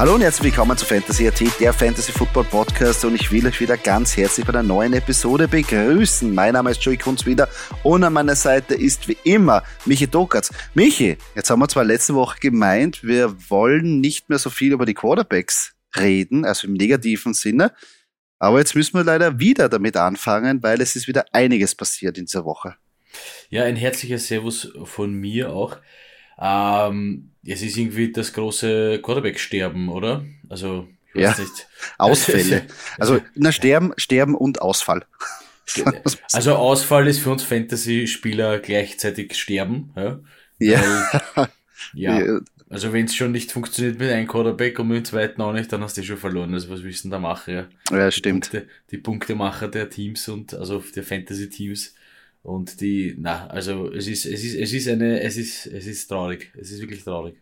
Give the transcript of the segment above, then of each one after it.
Hallo und herzlich willkommen zu Fantasy AT, der Fantasy Football Podcast und ich will euch wieder ganz herzlich bei einer neuen Episode begrüßen. Mein Name ist Joey Kunz wieder und an meiner Seite ist wie immer Michi Dokatz. Michi, jetzt haben wir zwar letzte Woche gemeint, wir wollen nicht mehr so viel über die Quarterbacks reden, also im negativen Sinne, aber jetzt müssen wir leider wieder damit anfangen, weil es ist wieder einiges passiert in dieser Woche. Ja, ein herzlicher Servus von mir auch. Ähm, es ist irgendwie das große Quarterback-Sterben, oder? Also, ich weiß ja. nicht. Ausfälle. Also, na, Sterben, Sterben und Ausfall. Also, Ausfall ist für uns Fantasy-Spieler gleichzeitig Sterben. Ja. Ja. Weil, ja. Also, wenn es schon nicht funktioniert mit einem Quarterback und mit dem zweiten auch nicht, dann hast du schon verloren. Also, was willst du denn da machen? Ja, ja stimmt. Die, Punkte, die Punktemacher der Teams und, also der Fantasy-Teams und die, na, also es ist, es ist, es ist eine, es ist, es ist traurig. Es ist wirklich traurig.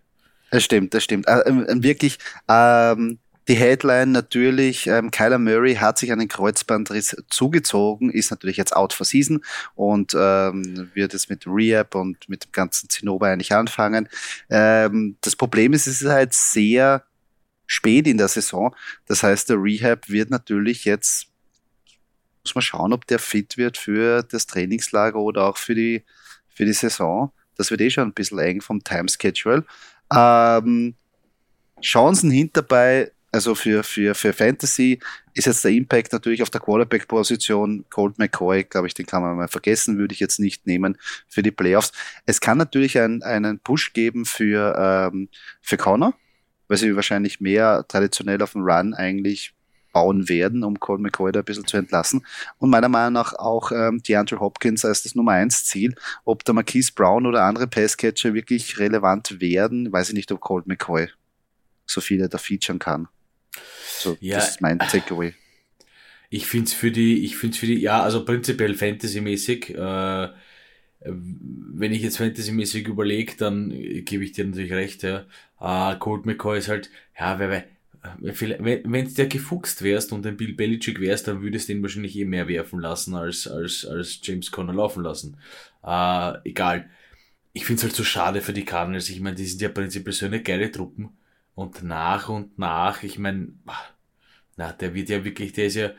Das stimmt, das stimmt. Äh, äh, wirklich, ähm, die Headline natürlich, ähm, Kyler Murray hat sich einen Kreuzbandriss zugezogen, ist natürlich jetzt out for season und ähm, wird jetzt mit Rehab und mit dem ganzen Zinnober eigentlich anfangen. Ähm, das Problem ist, es ist halt sehr spät in der Saison. Das heißt, der Rehab wird natürlich jetzt muss man schauen, ob der fit wird für das Trainingslager oder auch für die, für die Saison. Das wird eh schon ein bisschen eng vom Timeschedule. Ähm, Chancen hinterbei, also für, für, für Fantasy ist jetzt der Impact natürlich auf der Quarterback-Position. Colt McCoy, glaube ich, den kann man mal vergessen, würde ich jetzt nicht nehmen für die Playoffs. Es kann natürlich ein, einen Push geben für, ähm, für Connor, weil sie wahrscheinlich mehr traditionell auf den Run eigentlich bauen werden, um Colt McCoy da ein bisschen zu entlassen. Und meiner Meinung nach auch ähm, DeAndre Hopkins als das Nummer eins Ziel. Ob der Marquise Brown oder andere Passcatcher wirklich relevant werden, weiß ich nicht, ob Colt McCoy so viele da featuren kann. So, ja, das ist mein Takeaway. Ich finde es für die, ich finde es für die, ja, also prinzipiell Fantasy-mäßig, äh, wenn ich jetzt Fantasy-mäßig überlege, dann gebe ich dir natürlich recht, ja. Äh, Colt McCoy ist halt, ja, wer, wer wenn es der gefuchst wärst und ein Bill Belichick wärst, dann würdest du ihn wahrscheinlich eh mehr werfen lassen als, als, als James Conner laufen lassen. Äh, egal. Ich finde es halt so schade für die Cardinals. Ich meine, die sind ja prinzipiell so eine geile Truppen. Und nach und nach, ich meine, na, der wird ja wirklich, der ist ja,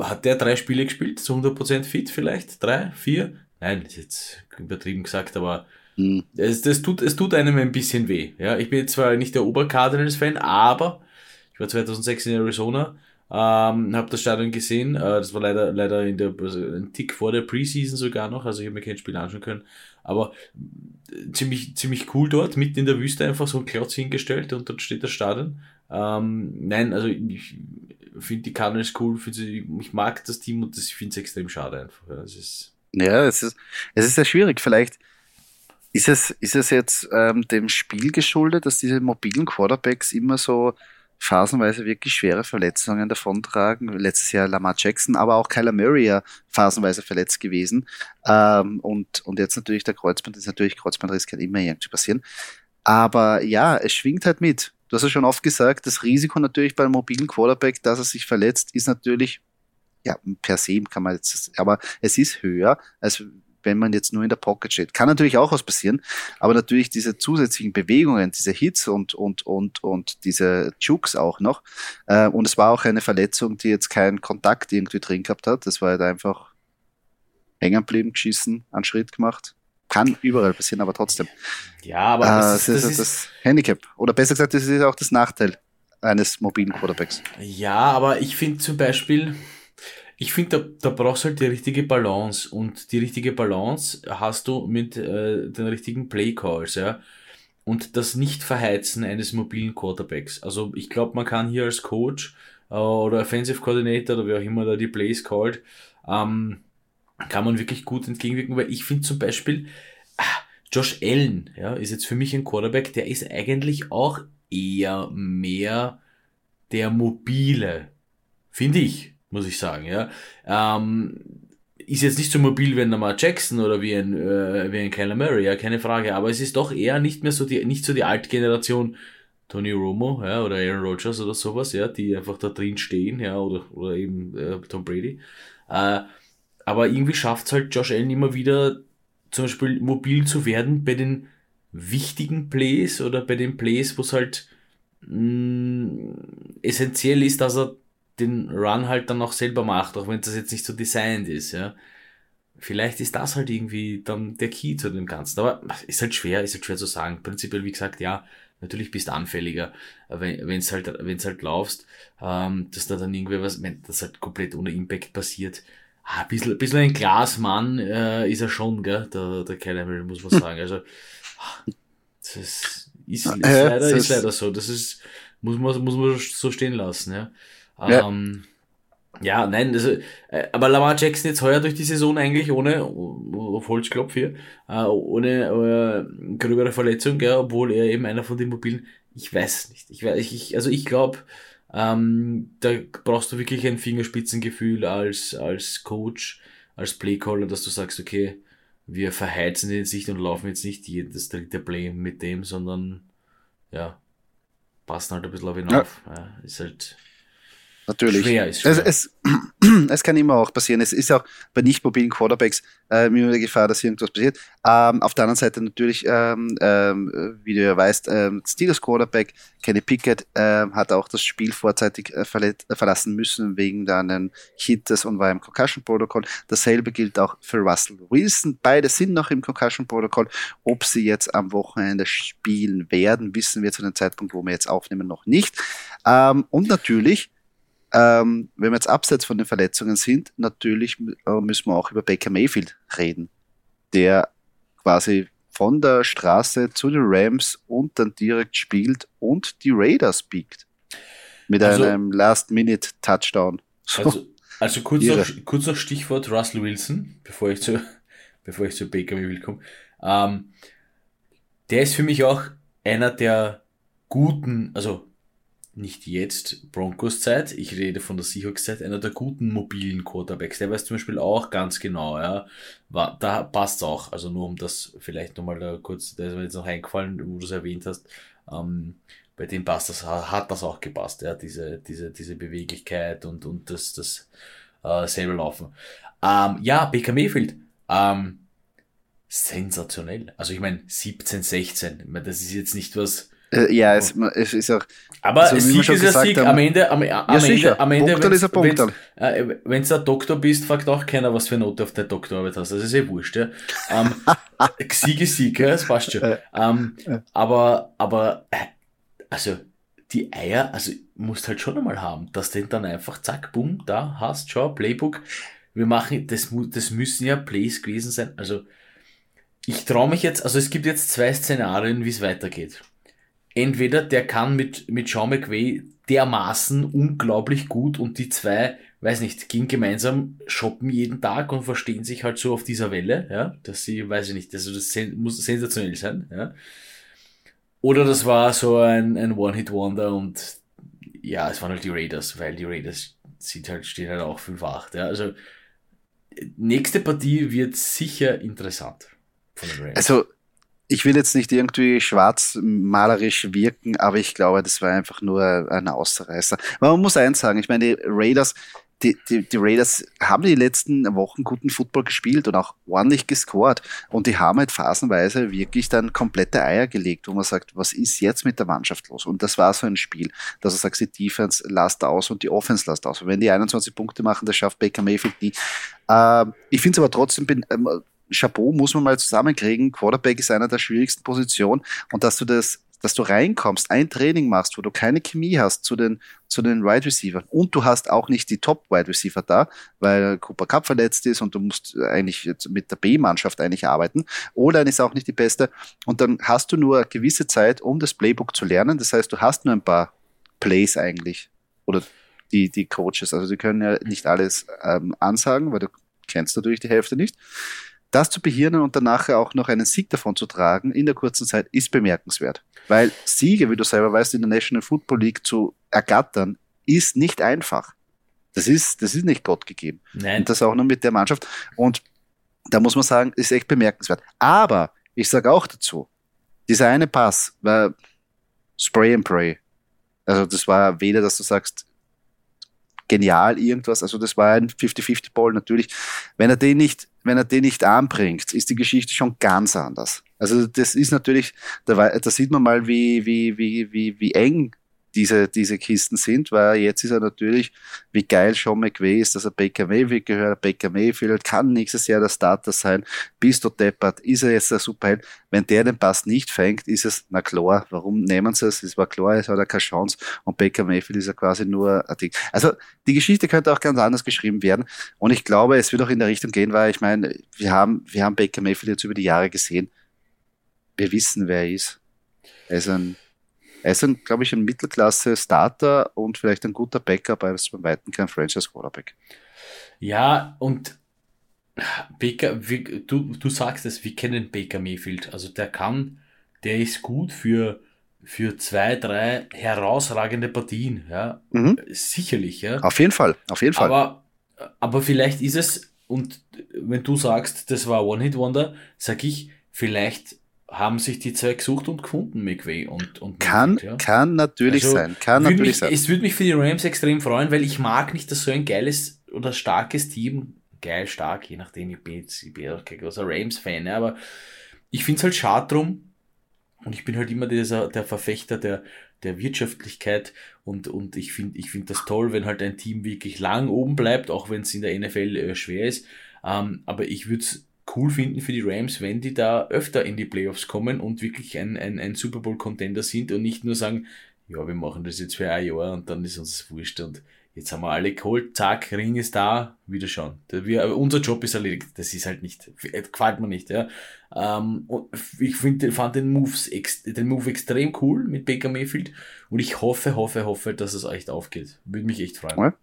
hat der drei Spiele gespielt, zu 100% fit vielleicht? Drei? Vier? Nein, ist jetzt übertrieben gesagt, aber hm. Es, das tut, es tut einem ein bisschen weh. Ja, ich bin zwar nicht der Ober-Cardinals-Fan, aber ich war 2006 in Arizona, ähm, habe das Stadion gesehen. Äh, das war leider, leider in der, also ein Tick vor der Preseason sogar noch, also ich habe mir kein Spiel anschauen können. Aber äh, ziemlich, ziemlich cool dort, mitten in der Wüste einfach so ein Klotz hingestellt und dort steht das Stadion. Ähm, nein, also ich finde die Cardinals cool, sie, ich mag das Team und das, ich finde es extrem schade einfach. Ja, es ist, ja, es ist, es ist sehr schwierig. Vielleicht ist es, ist es jetzt ähm, dem Spiel geschuldet, dass diese mobilen Quarterbacks immer so phasenweise wirklich schwere Verletzungen davontragen? Letztes Jahr Lamar Jackson, aber auch Kyler Murray ja phasenweise verletzt gewesen. Ähm, und, und jetzt natürlich der Kreuzband, ist natürlich Kreuzbandriss kann immer irgendwie passieren. Aber ja, es schwingt halt mit. Du hast ja schon oft gesagt, das Risiko natürlich beim mobilen Quarterback, dass er sich verletzt, ist natürlich, ja, per se kann man jetzt, aber es ist höher, als wenn man jetzt nur in der Pocket steht. Kann natürlich auch was passieren, aber natürlich diese zusätzlichen Bewegungen, diese Hits und, und, und, und diese Jukes auch noch. Äh, und es war auch eine Verletzung, die jetzt keinen Kontakt irgendwie drin gehabt hat. Das war halt einfach hängen geblieben, geschissen, einen Schritt gemacht. Kann überall passieren, aber trotzdem. Ja, aber äh, das, ist, das, ist das Handicap. Oder besser gesagt, das ist auch das Nachteil eines mobilen Quarterbacks. Ja, aber ich finde zum Beispiel, ich finde, da, da brauchst du halt die richtige Balance und die richtige Balance hast du mit äh, den richtigen Playcalls, ja. Und das Nicht-Verheizen eines mobilen Quarterbacks. Also ich glaube, man kann hier als Coach äh, oder Offensive Coordinator oder wie auch immer da die Plays called, ähm, kann man wirklich gut entgegenwirken, weil ich finde zum Beispiel, ah, Josh Allen, ja, ist jetzt für mich ein Quarterback, der ist eigentlich auch eher mehr der mobile, finde ich muss ich sagen, ja. Ähm, ist jetzt nicht so mobil wie ein Lamar Jackson oder wie ein, äh, wie ein Kyler Murray, ja, keine Frage, aber es ist doch eher nicht mehr so die, nicht so die alte Generation Tony Romo, ja, oder Aaron Rodgers oder sowas, ja, die einfach da drin stehen, ja, oder, oder eben äh, Tom Brady. Äh, aber irgendwie schafft es halt Josh Allen immer wieder, zum Beispiel mobil zu werden bei den wichtigen Plays oder bei den Plays, wo es halt mh, essentiell ist, dass er den Run halt dann auch selber macht, auch wenn das jetzt nicht so designt ist, ja. Vielleicht ist das halt irgendwie dann der Key zu dem Ganzen. Aber ist halt schwer, ist halt schwer zu sagen. Prinzipiell, wie gesagt, ja, natürlich bist du anfälliger, wenn es halt, wenn's halt laufst, ähm, dass da dann irgendwie was, wenn das halt komplett ohne Impact passiert. Ah, ein bisschen, ein bisschen ein Glasmann äh, ist er schon, gell, der, der Kyler muss man sagen. Also, das ist, ist, ist, leider, ist leider so. Das ist, muss man, muss man so stehen lassen, ja. Ja. Ähm, ja, nein, also, äh, aber Lamar Jackson jetzt heuer durch die Saison eigentlich ohne, auf Holzklopf hier, äh, ohne äh, gröbere Verletzung, ja, obwohl er eben einer von den mobilen, ich weiß nicht, ich weiß, ich, also ich glaube, ähm, da brauchst du wirklich ein Fingerspitzengefühl als, als Coach, als Playcaller, dass du sagst, okay, wir verheizen den Sicht und laufen jetzt nicht jedes dritte Play mit dem, sondern ja, passen halt ein bisschen auf ihn ja. auf. Ja, ist halt Natürlich. Schwer ist schwer. Es, es, es kann immer auch passieren. Es ist auch bei nicht mobilen Quarterbacks äh, immer die Gefahr, dass irgendwas passiert. Ähm, auf der anderen Seite natürlich, ähm, ähm, wie du ja weißt, ähm, Steelers Quarterback Kenny Pickett ähm, hat auch das Spiel vorzeitig äh, äh, verlassen müssen wegen einen Hittes und war im Concussion-Protokoll. Dasselbe gilt auch für Russell Wilson. Beide sind noch im Concussion-Protokoll. Ob sie jetzt am Wochenende spielen werden, wissen wir zu dem Zeitpunkt, wo wir jetzt aufnehmen, noch nicht. Ähm, und natürlich ähm, wenn wir jetzt abseits von den Verletzungen sind, natürlich äh, müssen wir auch über Baker Mayfield reden, der quasi von der Straße zu den Rams und dann direkt spielt und die Raiders biegt. Mit also, einem Last-Minute-Touchdown. So. Also, also kurz, noch, kurz noch Stichwort Russell Wilson, bevor ich zu, bevor ich zu Baker Mayfield komme. Ähm, der ist für mich auch einer der guten, also nicht jetzt Broncos Zeit, ich rede von der Seahawks Zeit, einer der guten mobilen Quarterbacks. Der weiß zum Beispiel auch ganz genau, ja, war, da passt auch, also nur um das vielleicht nochmal da kurz, da ist mir jetzt noch eingefallen, wo du es erwähnt hast, ähm, bei dem passt das, hat das auch gepasst, ja, diese, diese, diese Beweglichkeit und, und das, das äh, selber Laufen. Ähm, ja, Baker Mayfield, ähm, sensationell. Also ich meine, 17, 16, ich mein, das ist jetzt nicht was, äh, ja, es, es, ist auch. Aber so, Sieg ist ja Sieg. Haben, am Ende, am, am ja, Ende, am Ende, Punktal. Wenn du äh, ein Doktor bist, fragt auch keiner, was für eine Note auf der Doktorarbeit hast. Das ist eh wurscht, ja. ähm, Sieg ist Sieg, ja, das passt schon. Ähm, aber, aber, äh, also, die Eier, also, musst halt schon einmal haben, dass du den dann einfach, zack, bumm, da hast, schau, Playbook. Wir machen, das, das müssen ja Plays gewesen sein. Also, ich traue mich jetzt, also es gibt jetzt zwei Szenarien, wie es weitergeht entweder der kann mit, mit Sean McVay dermaßen unglaublich gut und die zwei, weiß nicht, gehen gemeinsam shoppen jeden Tag und verstehen sich halt so auf dieser Welle, ja, dass sie, weiß ich nicht, also das muss sensationell sein, ja. Oder das war so ein, ein One-Hit-Wonder und ja, es waren halt die Raiders, weil die Raiders sind halt, stehen halt auch 5-8, ja, also nächste Partie wird sicher interessant. Also ich will jetzt nicht irgendwie schwarzmalerisch wirken, aber ich glaube, das war einfach nur ein Ausreißer. Aber man muss eins sagen, ich meine, die Raiders, die, die, die Raiders haben die letzten Wochen guten Football gespielt und auch ordentlich gescored. Und die haben halt phasenweise wirklich dann komplette Eier gelegt, wo man sagt, was ist jetzt mit der Mannschaft los? Und das war so ein Spiel, dass du sagst, die Defense lasst aus und die Offense lasst aus. Und wenn die 21 Punkte machen, das schafft Baker Mayfield nie. Äh, ich finde es aber trotzdem, bin, äh, Chapeau muss man mal zusammenkriegen. Quarterback ist einer der schwierigsten Positionen und dass du das dass du reinkommst, ein Training machst, wo du keine Chemie hast zu den, zu den Wide Receivers und du hast auch nicht die Top Wide Receiver da, weil Cooper Cup verletzt ist und du musst eigentlich mit der B-Mannschaft eigentlich arbeiten. Oder ist auch nicht die beste und dann hast du nur eine gewisse Zeit, um das Playbook zu lernen. Das heißt, du hast nur ein paar Plays eigentlich oder die, die Coaches. Also die können ja nicht alles ähm, ansagen, weil du kennst natürlich die Hälfte nicht. Das zu behirnen und danach auch noch einen Sieg davon zu tragen in der kurzen Zeit ist bemerkenswert. Weil Siege, wie du selber weißt, in der National Football League zu ergattern, ist nicht einfach. Das ist, das ist nicht Gott gegeben. Nein. Und das auch nur mit der Mannschaft. Und da muss man sagen, ist echt bemerkenswert. Aber ich sage auch dazu, dieser eine Pass war Spray and Pray. Also das war weder, dass du sagst, genial irgendwas. Also das war ein 50-50-Ball natürlich. Wenn er den nicht, wenn er den nicht anbringt, ist die Geschichte schon ganz anders. Also das ist natürlich, da, da sieht man mal, wie, wie, wie, wie, wie eng diese, diese Kisten sind, weil jetzt ist er natürlich, wie geil Sean McVay ist, dass er Baker Mayfield gehört. Baker Mayfield kann nächstes Jahr der Starter sein. Bist du deppert? Ist er jetzt der Superheld? Wenn der den Pass nicht fängt, ist es, na klar, warum nehmen sie es? Es war klar, es hat er keine Chance. Und Baker Mayfield ist ja quasi nur ein Ding. Also, die Geschichte könnte auch ganz anders geschrieben werden. Und ich glaube, es wird auch in der Richtung gehen, weil ich meine, wir haben, wir haben Baker Mayfield jetzt über die Jahre gesehen. Wir wissen, wer er ist. Er ist ein er ist, ein, glaube ich, ein Mittelklasse-Starter und vielleicht ein guter Backup, aber ist beim Weitem kein Franchise-Quarterback. Ja, und Baker, wir, du, du sagst es, wir kennen Baker Mayfield. Also der kann, der ist gut für, für zwei, drei herausragende Partien. Ja, mhm. sicherlich. Ja. Auf jeden Fall, auf jeden Fall. Aber, aber vielleicht ist es, und wenn du sagst, das war One-Hit-Wonder, sag ich, vielleicht haben sich die zwei gesucht und gefunden, McVay und, und kann, ja. kann natürlich also, sein, kann natürlich mich, sein. Es würde mich für die Rams extrem freuen, weil ich mag nicht, dass so ein geiles oder starkes Team, geil, stark, je nachdem, ich bin jetzt, ich bin ja auch kein großer Rams-Fan, ja, aber ich finde es halt schade drum, und ich bin halt immer dieser, der Verfechter der, der Wirtschaftlichkeit und, und ich finde ich finde das toll, wenn halt ein Team wirklich lang oben bleibt, auch wenn es in der NFL äh, schwer ist. Ähm, aber ich würde es cool finden für die Rams, wenn die da öfter in die Playoffs kommen und wirklich ein, ein, ein Super Bowl-Contender sind und nicht nur sagen, ja, wir machen das jetzt für ein Jahr und dann ist uns wurscht und jetzt haben wir alle geholt, zack, Ring ist da, wieder schauen. Wir, unser Job ist erledigt. Das ist halt nicht, gefällt mir nicht, ja. Ähm, ich finde, fand den Moves, den Move extrem cool mit Baker Mayfield und ich hoffe, hoffe, hoffe, dass es echt aufgeht. Würde mich echt freuen. Ja.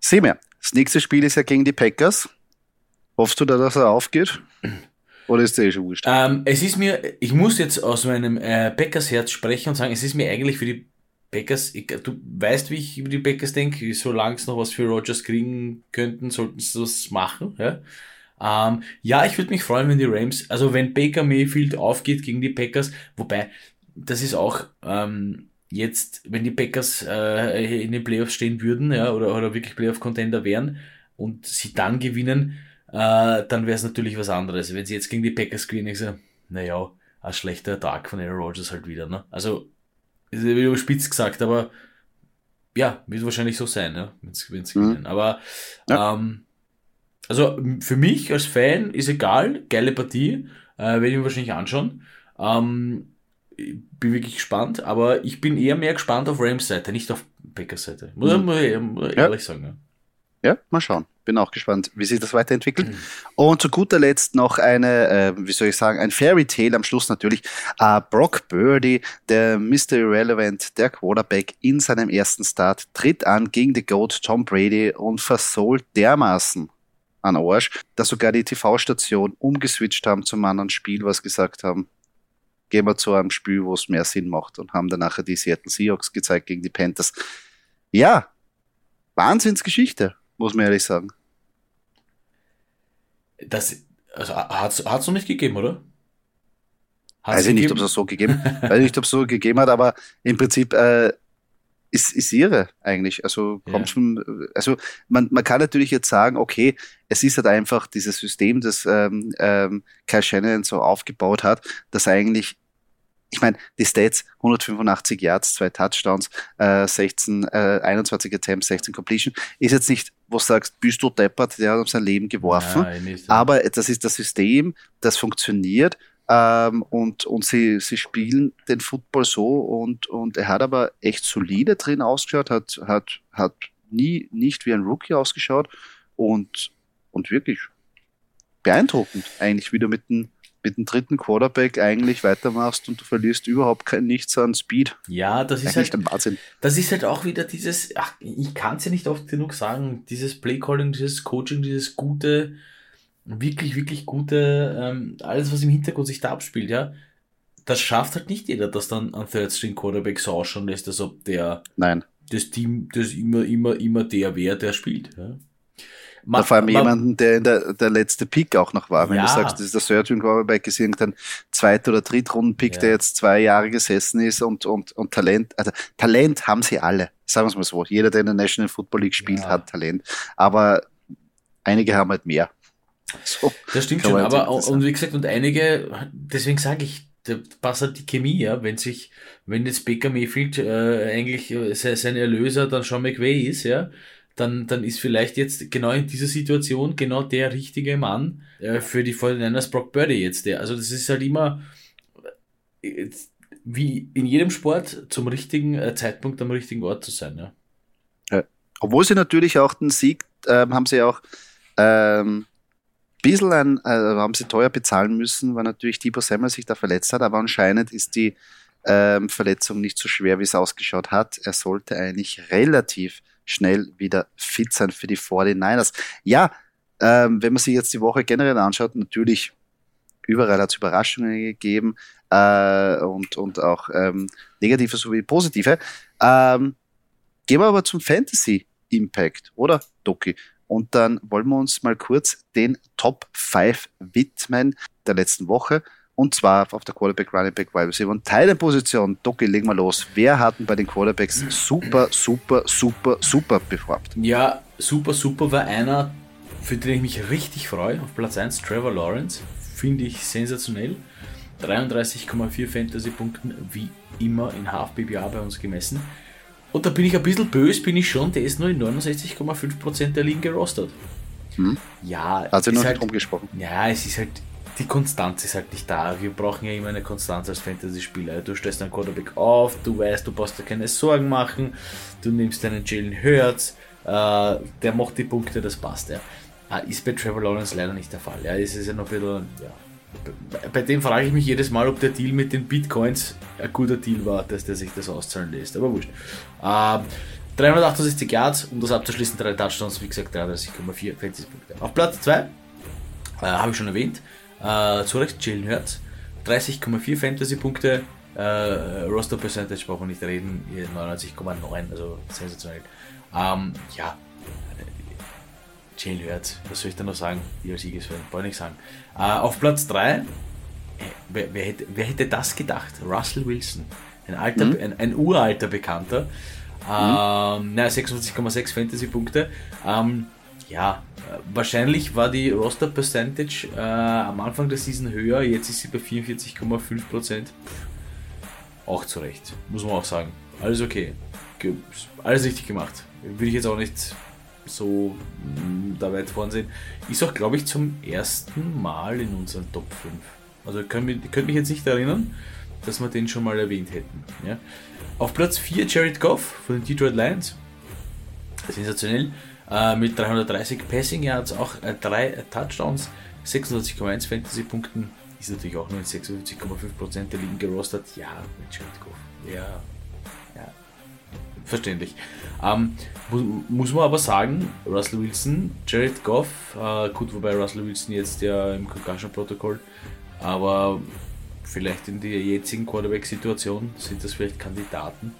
Sehen wir. Das nächste Spiel ist ja gegen die Packers. Hoffst du da, dass er aufgeht? Oder ist der eh schon wurscht? Ähm, es ist mir, ich muss jetzt aus meinem äh, Packers Herz sprechen und sagen, es ist mir eigentlich für die Packers, du weißt, wie ich über die Packers denke, solange es noch was für Rogers kriegen könnten, sollten sie das machen. Ja, ähm, ja ich würde mich freuen, wenn die Rams, also wenn Baker Mayfield aufgeht gegen die Packers, wobei, das ist auch, ähm, jetzt, wenn die Packers äh, in den Playoffs stehen würden, ja, oder, oder wirklich Playoff-Contender wären und sie dann gewinnen, äh, dann wäre es natürlich was anderes. Wenn sie jetzt gegen die Packers gewinnen, ich so, naja, ein schlechter Tag von Aaron Rodgers halt wieder. Ne? Also, ist ja wieder überspitzt gesagt, aber ja, wird wahrscheinlich so sein, ja, wenn sie mhm. gewinnen. Aber ja. ähm, also für mich als Fan ist egal, geile Partie, äh, werde ich mir wahrscheinlich anschauen. Ähm, bin wirklich gespannt, aber ich bin eher mehr gespannt auf Rams Seite, nicht auf Packers Seite. Muss, mhm. muss ich ehrlich ja. sagen. Ja. Ja, mal schauen. Bin auch gespannt, wie sich das weiterentwickelt. Mhm. Und zu guter Letzt noch eine, äh, wie soll ich sagen, ein Fairy Tale am Schluss natürlich. Äh, Brock Birdie, der Mr. Irrelevant, der Quarterback in seinem ersten Start, tritt an gegen die Goat Tom Brady und versohlt dermaßen an Arsch, dass sogar die TV-Station umgeswitcht haben zum anderen Spiel, was gesagt haben, gehen wir zu einem Spiel, wo es mehr Sinn macht und haben dann nachher die Seattle Seahawks gezeigt gegen die Panthers. Ja, Wahnsinnsgeschichte muss man ehrlich sagen. Das also, hat es noch nicht gegeben, oder? Hat's Weiß ich nicht, ob es so gegeben Weiß nicht, ob es so gegeben hat, aber im Prinzip äh, ist, ist irre eigentlich. Also kommt ja. schon, also man, man kann natürlich jetzt sagen, okay, es ist halt einfach dieses System, das ähm, ähm, Kyle Shannon so aufgebaut hat, dass eigentlich ich meine, die Stats, 185 Yards, zwei Touchdowns, äh, 16, äh, 21 Attempts, 16 Completion, ist jetzt nicht, wo du sagst, bist du deppert, der hat um sein Leben geworfen. Nein, aber das ist das System, das funktioniert ähm, und, und sie, sie spielen den Football so und, und er hat aber echt solide drin ausgeschaut, hat, hat, hat nie nicht wie ein Rookie ausgeschaut und, und wirklich beeindruckend eigentlich wieder mit dem mit dem dritten Quarterback eigentlich weitermachst und du verlierst überhaupt kein nichts an Speed. Ja, das ist eigentlich halt, Wahnsinn. Das ist halt auch wieder dieses, ach, ich kann es ja nicht oft genug sagen, dieses Playcalling, dieses Coaching, dieses gute, wirklich, wirklich gute, ähm, alles, was im Hintergrund sich da abspielt, ja. Das schafft halt nicht jeder, dass dann ein Third String Quarterback so ausschauen lässt, als ob der, Nein. das Team, das immer, immer, immer der wäre, der spielt, ja. Man, vor allem man, jemanden, der in der, der letzte Pick auch noch war. Wenn ja. du sagst, das ist der Surgeon Quarterback, ist irgendein Zweit- oder Drittrunden-Pick, ja. der jetzt zwei Jahre gesessen ist und, und, und Talent, also Talent haben sie alle. Sagen wir es mal so. Jeder, der in der National Football League spielt, ja. hat Talent. Aber einige haben halt mehr. So, das stimmt schon, aber und wie gesagt, und einige, deswegen sage ich, da passt halt die Chemie, ja. Wenn sich, wenn jetzt Baker Mayfield äh, eigentlich äh, sein Erlöser dann Sean McVay ist, ja, dann, dann ist vielleicht jetzt genau in dieser Situation genau der richtige Mann äh, für die 49ers Brock Birdie jetzt der. Also das ist halt immer äh, wie in jedem Sport zum richtigen äh, Zeitpunkt am richtigen Ort zu sein. Ja. ja. Obwohl sie natürlich auch den Sieg ähm, haben sie auch ähm, bisschen ein, äh, haben sie teuer bezahlen müssen, weil natürlich Debo Samuel sich da verletzt hat, aber anscheinend ist die ähm, Verletzung nicht so schwer, wie es ausgeschaut hat. Er sollte eigentlich relativ schnell wieder fit sein für die 49ers. Ja, ähm, wenn man sich jetzt die Woche generell anschaut, natürlich überall hat es Überraschungen gegeben äh, und, und auch ähm, negative sowie positive. Ähm, gehen wir aber zum Fantasy Impact, oder, Doki? Und dann wollen wir uns mal kurz den Top 5 widmen der letzten Woche. Und zwar auf der Quarterback, Running Back, Wide Receiver und Teilenposition. Doki, legen wir los. Wer hat denn bei den Quarterbacks super, super, super, super performt? Ja, super, super war einer, für den ich mich richtig freue. Auf Platz 1 Trevor Lawrence. Finde ich sensationell. 33,4 Fantasy-Punkten, wie immer in Half PBA bei uns gemessen. Und da bin ich ein bisschen böse, bin ich schon, der ist nur in 69,5% der Ligen gerostet. Hm? Ja, hat noch halt, nicht rumgesprochen. Ja, es ist halt die Konstanz ist halt nicht da. Wir brauchen ja immer eine Konstanz als Fantasy-Spieler. Du stellst deinen Quarterback auf, du weißt, du brauchst dir keine Sorgen machen, du nimmst deinen Jalen Hurts, äh, der macht die Punkte, das passt ja. Äh, ist bei Trevor Lawrence leider nicht der Fall. Ja, es ja noch ein bisschen, ja. Bei dem frage ich mich jedes Mal, ob der Deal mit den Bitcoins ein guter Deal war, dass der sich das auszahlen lässt. Aber wurscht. Äh, 368 Yards, um das abzuschließen, drei Touchdowns, wie gesagt, 33,4 Fantasy-Punkte. Auf Platz 2, äh, habe ich schon erwähnt, äh, zurecht, Jalen Hurts. 30,4 Fantasy-Punkte. Äh, Roster Percentage brauchen wir nicht reden. 99,9, also sensationell. Ähm, ja, Jalen Hurts, was soll ich da noch sagen? Die als Siegesfan, wollte ich nicht sagen. Äh, auf Platz 3, äh, wer, wer, hätte, wer hätte das gedacht? Russell Wilson. Ein, alter, mhm. ein, ein uralter Bekannter. Mhm. Ähm, na, 56,6 Fantasy-Punkte. Ähm, ja, wahrscheinlich war die Roster Percentage äh, am Anfang der Season höher, jetzt ist sie bei 44,5%. Auch zu Recht, muss man auch sagen. Alles okay. Alles richtig gemacht. Würde ich jetzt auch nicht so mm, da weit vorn sehen. Ist auch, glaube ich, zum ersten Mal in unseren Top 5. Also ihr könnt mich jetzt nicht erinnern, dass wir den schon mal erwähnt hätten. Ja? Auf Platz 4 Jared Goff von den Detroit Lions. Sensationell äh, mit 330 Passing Yards, auch äh, drei äh, Touchdowns, 26,1 Fantasy-Punkten, ist natürlich auch nur in 56,5% der Ligen gerostet. Ja, mit Jared Goff. Ja, ja, verständlich. Ähm, mu muss man aber sagen, Russell Wilson, Jared Goff, äh, gut, wobei Russell Wilson jetzt ja im Concussion-Protokoll, aber vielleicht in der jetzigen Quarterback-Situation sind das vielleicht Kandidaten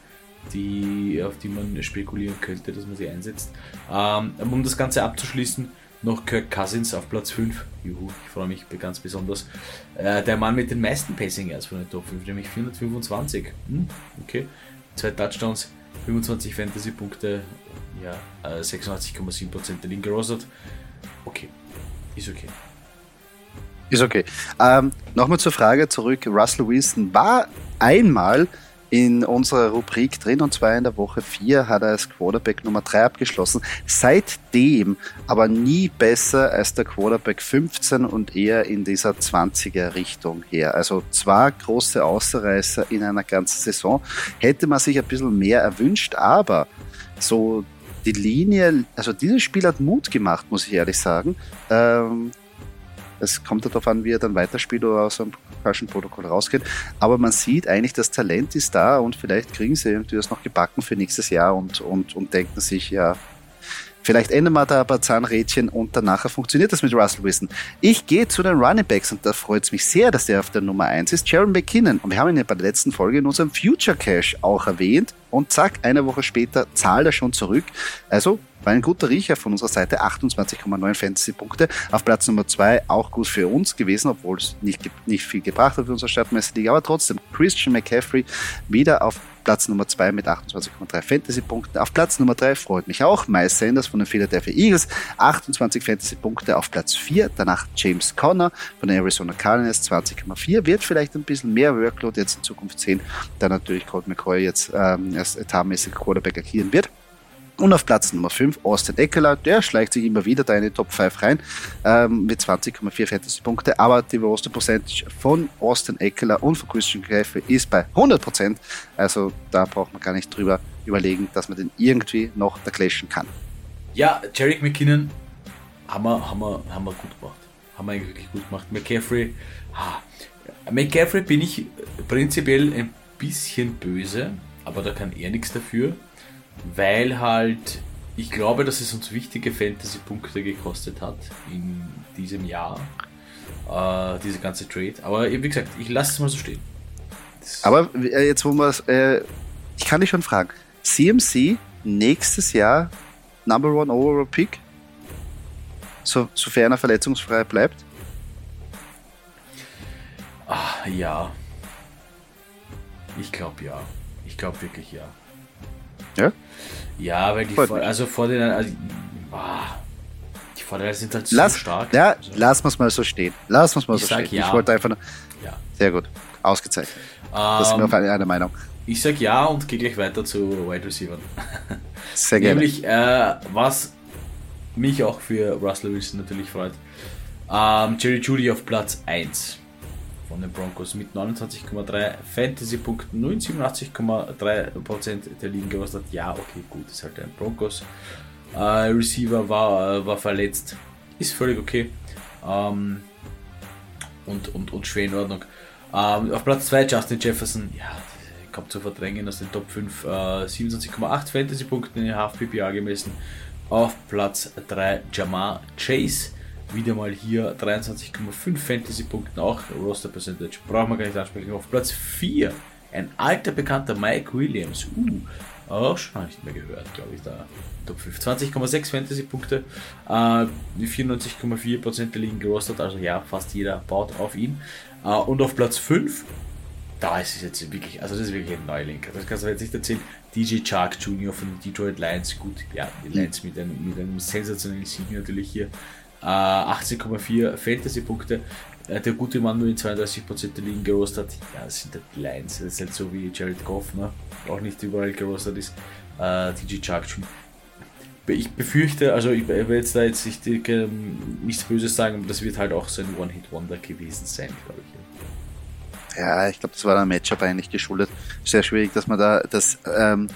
die, auf die man spekulieren könnte, dass man sie einsetzt. Ähm, um das Ganze abzuschließen, noch Kirk Cousins auf Platz 5. Juhu, ich freue mich ganz besonders. Äh, der Mann mit den meisten Passing Yards von den Top 5, nämlich 425. Hm, okay. Zwei Touchdowns, 25 Fantasy-Punkte, ja, äh, 86,7% der Linke gerostet. Okay, ist okay. Ist okay. Ähm, Nochmal zur Frage zurück. Russell Wilson war einmal in unserer Rubrik drin und zwar in der Woche 4 hat er als Quarterback Nummer 3 abgeschlossen. Seitdem aber nie besser als der Quarterback 15 und eher in dieser 20er Richtung her. Also zwei große Außerreißer in einer ganzen Saison. Hätte man sich ein bisschen mehr erwünscht, aber so die Linie, also dieses Spiel hat Mut gemacht, muss ich ehrlich sagen. Ähm, es kommt darauf an, wie er dann weiterspielt oder aus einem Concussion-Protokoll rausgeht. Aber man sieht eigentlich, das Talent ist da und vielleicht kriegen sie irgendwie das noch gebacken für nächstes Jahr und, und, und denken sich, ja, Vielleicht ändern wir da ein paar Zahnrädchen und danach funktioniert das mit Russell Wilson. Ich gehe zu den Running Backs und da freut es mich sehr, dass der auf der Nummer 1 ist, Jaron McKinnon. Und wir haben ihn ja bei der letzten Folge in unserem Future Cash auch erwähnt. Und zack, eine Woche später zahlt er schon zurück. Also war ein guter Riecher von unserer Seite, 28,9 Fantasy-Punkte. Auf Platz Nummer 2 auch gut für uns gewesen, obwohl es nicht, nicht viel gebracht hat für unsere Stadtmeisterliga, aber trotzdem Christian McCaffrey wieder auf Platz Nummer 2 mit 28,3 Fantasy-Punkten. Auf Platz Nummer 3 freut mich auch Miles Sanders von den Philadelphia Eagles, 28 Fantasy-Punkte auf Platz 4. Danach James Conner von den Arizona Cardinals, 20,4. Wird vielleicht ein bisschen mehr Workload jetzt in Zukunft sehen, da natürlich Colt McCoy jetzt ähm, als etatmäßig Quarterback agieren wird. Und auf Platz Nummer 5 Austin Eckler, der schleicht sich immer wieder da in die Top 5 rein ähm, mit 20,4 Fantasy-Punkte, aber die Roster Percentage von Austin Eckler und von Christian Greife ist bei 100%, also da braucht man gar nicht drüber überlegen, dass man den irgendwie noch da clashen kann. Ja, Jarek McKinnon haben wir, haben, wir, haben wir gut gemacht. Haben wir eigentlich wirklich gut gemacht. McCaffrey, ah, McCaffrey bin ich prinzipiell ein bisschen böse, aber da kann er nichts dafür weil halt ich glaube, dass es uns wichtige Fantasy-Punkte gekostet hat in diesem Jahr, äh, diese ganze Trade. Aber wie gesagt, ich lasse es mal so stehen. Das Aber äh, jetzt, wo wir äh, ich kann dich schon fragen, CMC nächstes Jahr Number One Overall Pick, so, sofern er verletzungsfrei bleibt? Ach, ja. Ich glaube ja. Ich glaube wirklich ja. Ja? Ja, weil die vor, also vor den also, ah, die Vorteile sind halt lass, so stark. Ja, also. lass uns mal so stehen. Lass uns mal ich so stehen. Ja. Ich wollte einfach nur. Ja. Sehr gut. Ausgezeichnet. Um, das sind wir auf eine, eine Meinung. Ich sag ja und gehe gleich weiter zu Wide Receiver. Sehr gerne. Nämlich, äh, was mich auch für Russell Wilson natürlich freut. Ähm, Jerry Judy auf Platz 1 von den Broncos mit 29,3 Fantasy-Punkten, 87,3% der Ligen gerostet. Ja, okay, gut, ist halt ein Broncos. Äh, Receiver war, äh, war verletzt, ist völlig okay. Ähm, und, und, und schwer in Ordnung. Ähm, auf Platz 2 Justin Jefferson, ja, kaum zu verdrängen aus den Top 5, äh, 27,8 Fantasy-Punkten in Half PPA gemessen. Auf Platz 3 Jamar Chase wieder mal hier 23,5 Fantasy-Punkten, auch Roster Percentage. Brauchen wir gar nicht ansprechen. Auf Platz 4 ein alter bekannter Mike Williams. Uh, auch schon nicht mehr gehört, glaube ich, da. Top 5. 20,6 Fantasy-Punkte, äh, 94,4% der Ligen gerostet, also ja, fast jeder baut auf ihn. Äh, und auf Platz 5, da ist es jetzt wirklich, also das ist wirklich ein Neuling. Das kannst du jetzt nicht erzählen. DJ Chark Jr. von den Detroit Lions, gut, ja, die Lions mit einem, mit einem sensationellen Sieg natürlich hier. 18,4 äh, Fantasy-Punkte. Äh, der gute Mann nur in 32% der Ligen gerostet. Ja, das sind halt Lines. Das ist halt so wie Jared Goff, ne? auch nicht überall gerostet ist. Äh, DJ Chark schon. Ich befürchte, also ich werde jetzt da jetzt nicht, äh, nichts Böses sagen, aber das wird halt auch so ein One-Hit-Wonder gewesen sein, glaube ich. Ja, ich glaube, das war ein Matchup eigentlich geschuldet. Sehr schwierig, dass man da das ähm,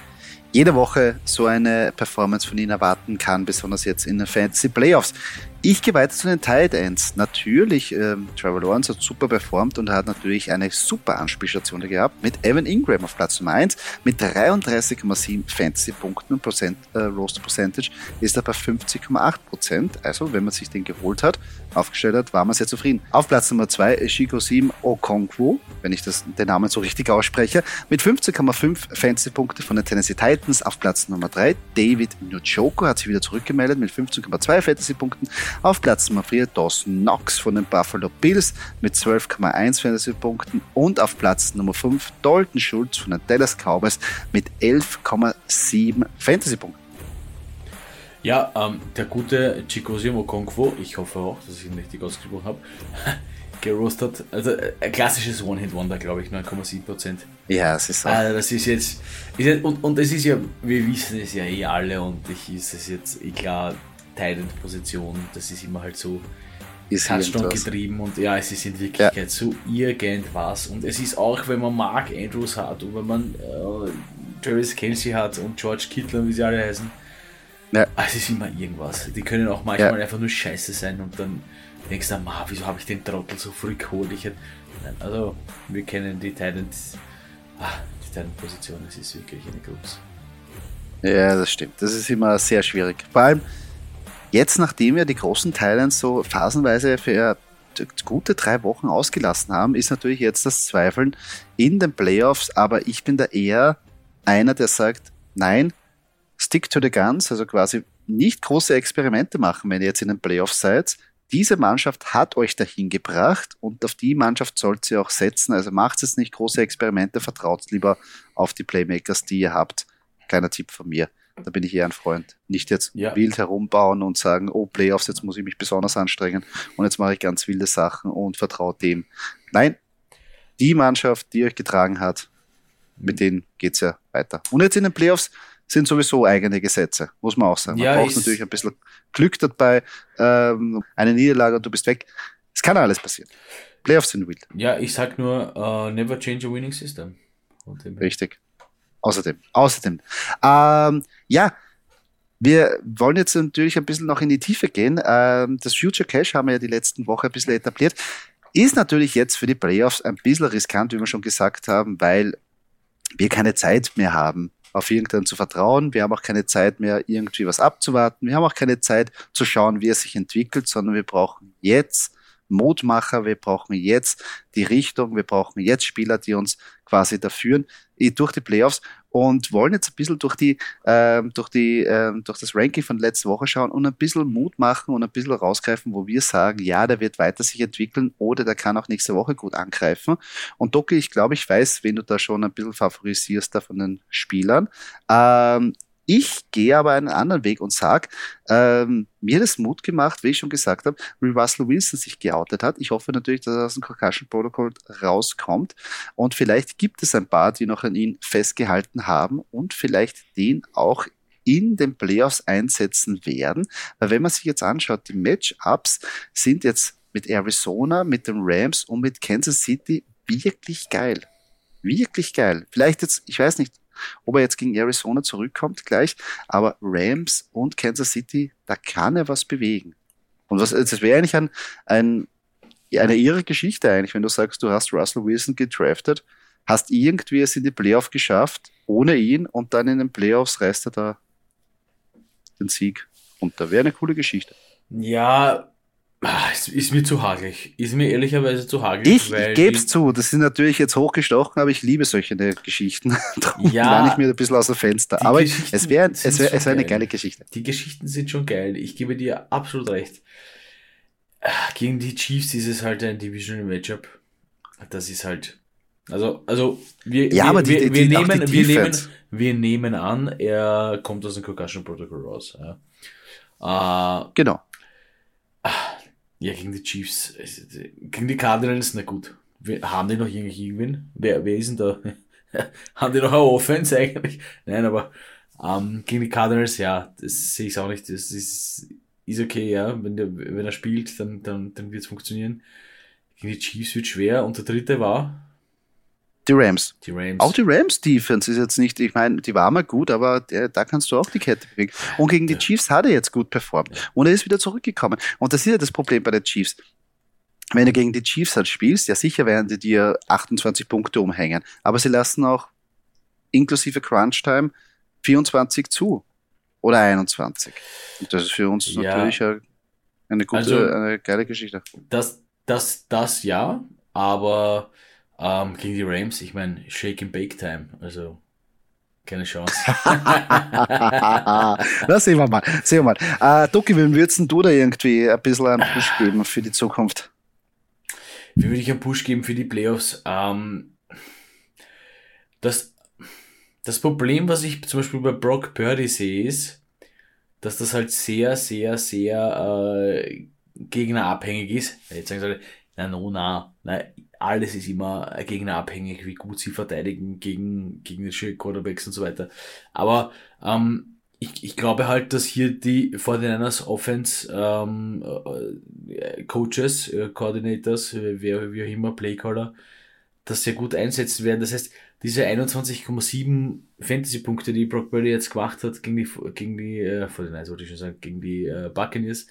jede Woche so eine Performance von ihnen erwarten kann, besonders jetzt in den Fantasy Playoffs. Ich gehe weiter zu den Tight Ends. Natürlich, ähm, Trevor Lawrence hat super performt und hat natürlich eine super Anspielstation gehabt mit Evan Ingram auf Platz Nummer 1 mit 33,7 Fantasy-Punkten und Prozent, äh, Roster Percentage ist er bei 50,8 Prozent. Also, wenn man sich den geholt hat, aufgestellt hat, war man sehr zufrieden. Auf Platz Nummer 2 Shiko 7 Okonkwo, wenn ich das, den Namen so richtig ausspreche, mit 15,5 Fantasy-Punkte von den Tennessee Titans. Auf Platz Nummer 3 David Njoku hat sich wieder zurückgemeldet mit 15,2 Fantasy-Punkten. Auf Platz Nummer 4 Dawson Knox von den Buffalo Bills mit 12,1 Fantasy-Punkten und auf Platz Nummer 5 Dalton Schultz von den Dallas Cowboys mit 11,7 Fantasy-Punkten. Ja, ähm, der gute Chikosi Mokonkwo, ich hoffe auch, dass ich ihn richtig ausgesprochen habe, gerostet. Also äh, ein klassisches One-Hit-Wonder, glaube ich, 9,7%. Ja, es ist so. Also das ist jetzt, ist jetzt und, und es ist ja, wir wissen es ja eh alle und ich ist es jetzt eh klar, Thailand-Position, das ist immer halt so Touchdown getrieben und ja, es ist in Wirklichkeit ja. so irgendwas. Und es ist auch, wenn man Mark Andrews hat und wenn man äh, Travis Kelsey hat und George Kittle, wie sie alle heißen, ja. Ah, es ist immer irgendwas. Die können auch manchmal ja. einfach nur scheiße sein und dann denkst du, Ma, wieso habe ich den Trottel so früh geholt? Ich hätte, also, wir kennen die Titan, ah, die Titan-Position, es ist wirklich eine Grums. Ja, das stimmt. Das ist immer sehr schwierig. Vor allem, Jetzt, nachdem wir die großen Teilen so phasenweise für gute drei Wochen ausgelassen haben, ist natürlich jetzt das Zweifeln in den Playoffs, aber ich bin da eher einer, der sagt, nein, stick to the guns, also quasi nicht große Experimente machen, wenn ihr jetzt in den Playoffs seid. Diese Mannschaft hat euch dahin gebracht und auf die Mannschaft sollt ihr auch setzen. Also macht es nicht große Experimente, vertraut lieber auf die Playmakers, die ihr habt. Kleiner Tipp von mir. Da bin ich eher ein Freund. Nicht jetzt ja. wild herumbauen und sagen, oh, Playoffs, jetzt muss ich mich besonders anstrengen und jetzt mache ich ganz wilde Sachen und vertraue dem. Nein, die Mannschaft, die euch getragen hat, mit denen geht's ja weiter. Und jetzt in den Playoffs sind sowieso eigene Gesetze, muss man auch sagen. Man ja, braucht natürlich ein bisschen Glück dabei, ähm, eine Niederlage und du bist weg. Es kann alles passieren. Playoffs sind wild. Ja, ich sag nur, uh, never change a winning system. Richtig. Außerdem, außerdem. Ähm, ja, wir wollen jetzt natürlich ein bisschen noch in die Tiefe gehen. Ähm, das Future Cash haben wir ja die letzten Woche ein bisschen etabliert. Ist natürlich jetzt für die Playoffs ein bisschen riskant, wie wir schon gesagt haben, weil wir keine Zeit mehr haben, auf irgendeinen zu vertrauen. Wir haben auch keine Zeit mehr, irgendwie was abzuwarten. Wir haben auch keine Zeit zu schauen, wie es sich entwickelt, sondern wir brauchen jetzt Mutmacher, wir brauchen jetzt die Richtung, wir brauchen jetzt Spieler, die uns quasi da führen durch die Playoffs und wollen jetzt ein bisschen durch die, äh, durch die, äh, durch das Ranking von letzter Woche schauen und ein bisschen Mut machen und ein bisschen rausgreifen, wo wir sagen, ja, der wird weiter sich entwickeln oder der kann auch nächste Woche gut angreifen. Und Doki, ich glaube, ich weiß, wen du da schon ein bisschen favorisierst da von den Spielern. Ähm, ich gehe aber einen anderen Weg und sage, ähm, mir das Mut gemacht, wie ich schon gesagt habe, wie Russell Wilson sich geoutet hat. Ich hoffe natürlich, dass er aus dem Concussion Protocol rauskommt. Und vielleicht gibt es ein paar, die noch an ihn festgehalten haben und vielleicht den auch in den Playoffs einsetzen werden. Weil wenn man sich jetzt anschaut, die Matchups sind jetzt mit Arizona, mit den Rams und mit Kansas City wirklich geil. Wirklich geil. Vielleicht jetzt, ich weiß nicht, ob er jetzt gegen Arizona zurückkommt gleich, aber Rams und Kansas City, da kann er was bewegen. Und was, das wäre eigentlich ein, ein, eine irre Geschichte eigentlich, wenn du sagst, du hast Russell Wilson gedraftet, hast irgendwie es in die Playoff geschafft, ohne ihn und dann in den Playoffs reißt er da den Sieg. Und da wäre eine coole Geschichte. Ja, Ah, es ist mir zu hagelig. Ist mir ehrlicherweise zu hagelig. Ich, ich gebe es zu, das sind natürlich jetzt hochgestochen, aber ich liebe solche Geschichten. Darum ja, ich mir ein bisschen aus dem Fenster. Aber es wäre es wär, es wär eine geile Geschichte. Die Geschichten sind schon geil. Ich gebe dir absolut recht. Ah, gegen die Chiefs ist es halt ein Divisional Matchup. Das ist halt. Also, also wir, ja, wir, aber die, wir, wir die, nehmen, wir, nehmen, wir nehmen an, er kommt aus dem Concussion Protocol raus. Ja. Uh, genau. Ja, gegen die Chiefs. Gegen die Cardinals, na gut. Haben die noch irgendwen? Wer, wer ist denn da? haben die noch eine Offense eigentlich? Nein, aber ähm, gegen die Cardinals, ja, das sehe ich auch nicht. Das ist, ist okay, ja. Wenn, der, wenn er spielt, dann, dann, dann wird es funktionieren. Gegen die Chiefs wird schwer. Und der dritte war die Rams. Die Rams. Auch die Rams Defense ist jetzt nicht, ich meine, die war mal gut, aber der, da kannst du auch die Kette bewegen. Und gegen die ja. Chiefs hat er jetzt gut performt. Und er ist wieder zurückgekommen. Und das ist ja das Problem bei den Chiefs. Wenn du gegen die Chiefs halt spielst, ja sicher werden die dir 28 Punkte umhängen. Aber sie lassen auch inklusive Crunch Time 24 zu. Oder 21. Und das ist für uns ja. natürlich eine gute, also, eine geile Geschichte. Das, das, das ja, aber ähm, gegen die Rams, ich meine, Shake and Bake Time, also keine Chance. Na, sehen wir mal. Sehen wir mal. Äh, Doki, wem würdest du da irgendwie ein bisschen einen Push geben für die Zukunft? Wie würde ich einen Push geben für die Playoffs? Ähm, das, das Problem, was ich zum Beispiel bei Brock Purdy sehe, ist, dass das halt sehr, sehr, sehr äh, gegnerabhängig ist. Jetzt sagen sie, na, no, na, na, alles ist immer gegnerabhängig, wie gut sie verteidigen gegen gegnerische Quarterbacks und so weiter. Aber ähm, ich, ich glaube halt, dass hier die 49ers Offense ähm, äh, Coaches, äh, Coordinators, äh, wer wie auch immer, Playcaller, das sehr gut einsetzen werden. Das heißt, diese 21,7 Fantasy-Punkte, die Brock Purdy jetzt gemacht hat gegen die, gegen die äh, 49ers, wollte ich schon sagen, gegen die äh, Buccaneers,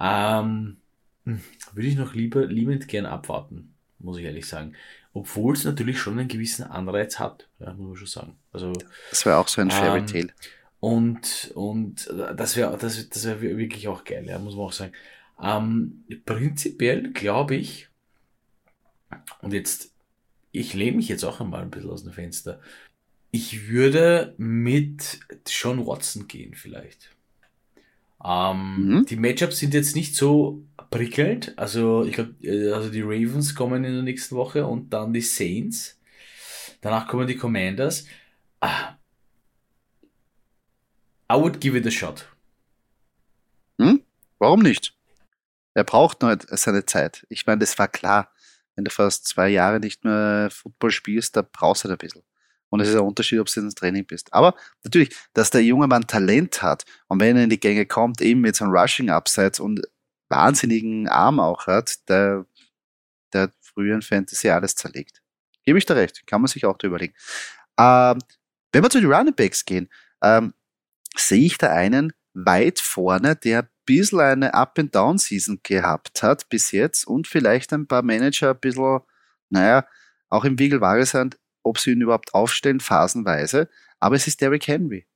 ähm, hm, würde ich noch lieber liebend gern abwarten muss ich ehrlich sagen. Obwohl es natürlich schon einen gewissen Anreiz hat, ja, muss man schon sagen. Also, das wäre auch so ein Fairy ähm, Tale. und, und das wäre das, das wär wirklich auch geil, ja, muss man auch sagen. Ähm, prinzipiell glaube ich, und jetzt, ich lehne mich jetzt auch einmal ein bisschen aus dem Fenster. Ich würde mit Sean Watson gehen, vielleicht. Ähm, mhm. Die Matchups sind jetzt nicht so prickelnd. Also ich glaube, äh, also die Ravens kommen in der nächsten Woche und dann die Saints. Danach kommen die Commanders. Ah. I would give it a shot. Hm? Warum nicht? Er braucht nur seine Zeit. Ich meine, das war klar. Wenn du fast zwei Jahre nicht mehr Football spielst, da brauchst du halt ein bisschen. Und es ist ein Unterschied, ob du ins Training bist. Aber natürlich, dass der junge Mann Talent hat und wenn er in die Gänge kommt, eben mit so einem Rushing Upside und wahnsinnigen Arm auch hat, der, der früheren Fantasy alles zerlegt. Gebe ich da recht, kann man sich auch da überlegen. Ähm, wenn wir zu den Running Backs gehen, ähm, sehe ich da einen weit vorne, der ein bisschen eine Up-and-Down-Season gehabt hat bis jetzt und vielleicht ein paar Manager ein bisschen, naja, auch im Wiegelware sind, ob sie ihn überhaupt aufstellen, phasenweise. Aber es ist Derrick Henry.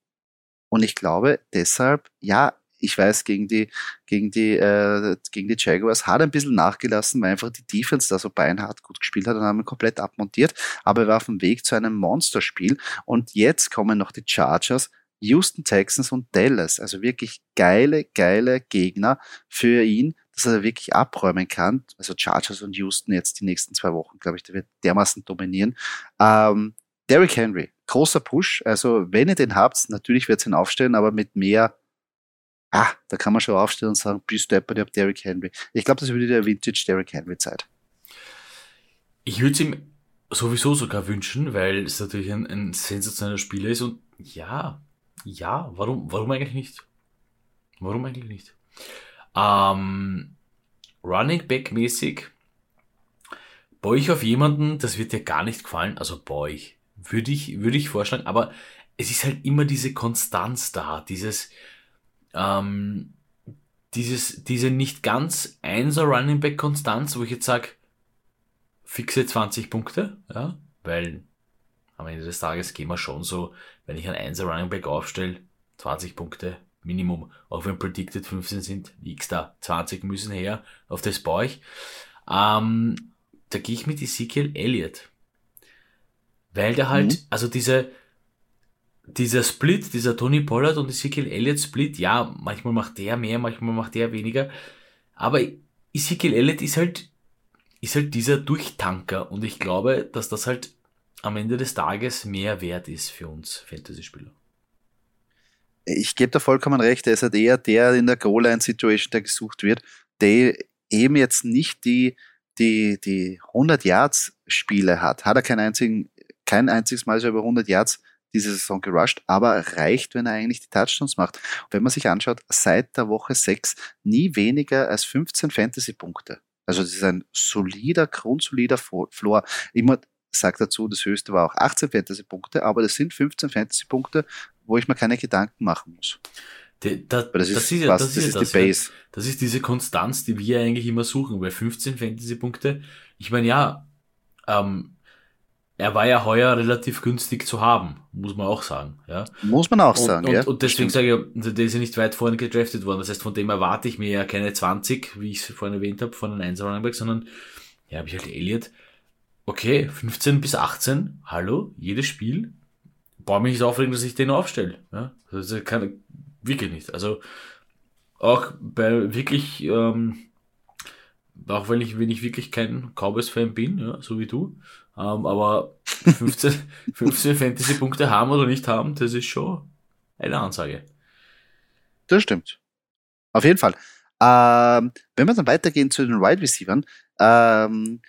Und ich glaube deshalb, ja, ich weiß, gegen die, gegen die, äh, gegen die Jaguars hat er ein bisschen nachgelassen, weil einfach die Defense da so beinhart gut gespielt hat und haben ihn komplett abmontiert. Aber er war auf dem Weg zu einem Monsterspiel. Und jetzt kommen noch die Chargers, Houston Texans und Dallas. Also wirklich geile, geile Gegner für ihn, dass er wirklich abräumen kann. Also Chargers und Houston jetzt die nächsten zwei Wochen, glaube ich, der wird dermaßen dominieren. Ähm, Derrick Henry, großer Push. Also wenn ihr den habt, natürlich wird es ihn aufstellen, aber mit mehr ah, da kann man schon aufstehen und sagen, bis deppert, ich habe Derrick Henry. Ich glaube, das würde der Vintage Derrick Henry Zeit. Ich würde es ihm sowieso sogar wünschen, weil es natürlich ein, ein sensationeller Spieler ist und ja, ja, warum, warum eigentlich nicht? Warum eigentlich nicht? Ähm, Running Back mäßig bei euch auf jemanden, das wird dir gar nicht gefallen, also bei euch, würde ich, würde ich vorschlagen, aber es ist halt immer diese Konstanz da, dieses, ähm, dieses, diese nicht ganz einser Running Back Konstanz, wo ich jetzt sage, fixe 20 Punkte, ja, weil am Ende des Tages gehen wir schon so, wenn ich ein einser Running Back aufstelle, 20 Punkte Minimum, auch wenn predicted 15 sind, x da, 20 müssen her, auf das baue ich. Ähm, da gehe ich mit Ezekiel Elliott. Weil der halt, mhm. also diese, dieser Split, dieser Tony Pollard und Ezekiel Elliott Split, ja, manchmal macht der mehr, manchmal macht der weniger. Aber Ezekiel Elliott ist halt, ist halt dieser Durchtanker und ich glaube, dass das halt am Ende des Tages mehr wert ist für uns Fantasy-Spieler. Ich gebe da vollkommen recht, er ist halt eher der in der Goal-Line-Situation, der gesucht wird, der eben jetzt nicht die, die, die 100 Yards Spiele hat. Hat er kein einzigen, kein einziges Mal so über 100 Yards diese Saison gerusht, aber reicht, wenn er eigentlich die Touchdowns macht. Und wenn man sich anschaut, seit der Woche 6 nie weniger als 15 Fantasy-Punkte. Also das ist ein solider, grundsolider Floor. Immer sagt dazu, das höchste war auch 18 Fantasy-Punkte, aber das sind 15 Fantasy-Punkte, wo ich mir keine Gedanken machen muss. Die, da, das, ist, das, ist, was, das, ist, das ist die Base. Das ist diese Konstanz, die wir eigentlich immer suchen, weil 15 Fantasy-Punkte, ich meine, ja, ähm, er war ja heuer relativ günstig zu haben, muss man auch sagen. Ja. Muss man auch sagen, und, ja. Und deswegen sage ich, also der ist ja nicht weit vorne gedraftet worden. Das heißt, von dem erwarte ich mir ja keine 20, wie ich es vorhin erwähnt habe, von einem 1 Running sondern ja, habe ich halt Elliot. Okay, 15 bis 18, hallo, jedes Spiel. Brauche mich nicht aufregen, dass ich den aufstelle. Ja. Also kann, wirklich nicht. Also auch bei wirklich, ähm, auch wenn ich, wenn ich wirklich kein Cowboys-Fan bin, ja, so wie du, ähm, aber 15, 15 Fantasy-Punkte haben oder nicht haben, das ist schon eine Ansage. Das stimmt. Auf jeden Fall. Ähm, wenn wir dann weitergehen zu den Wide Receivers, ähm,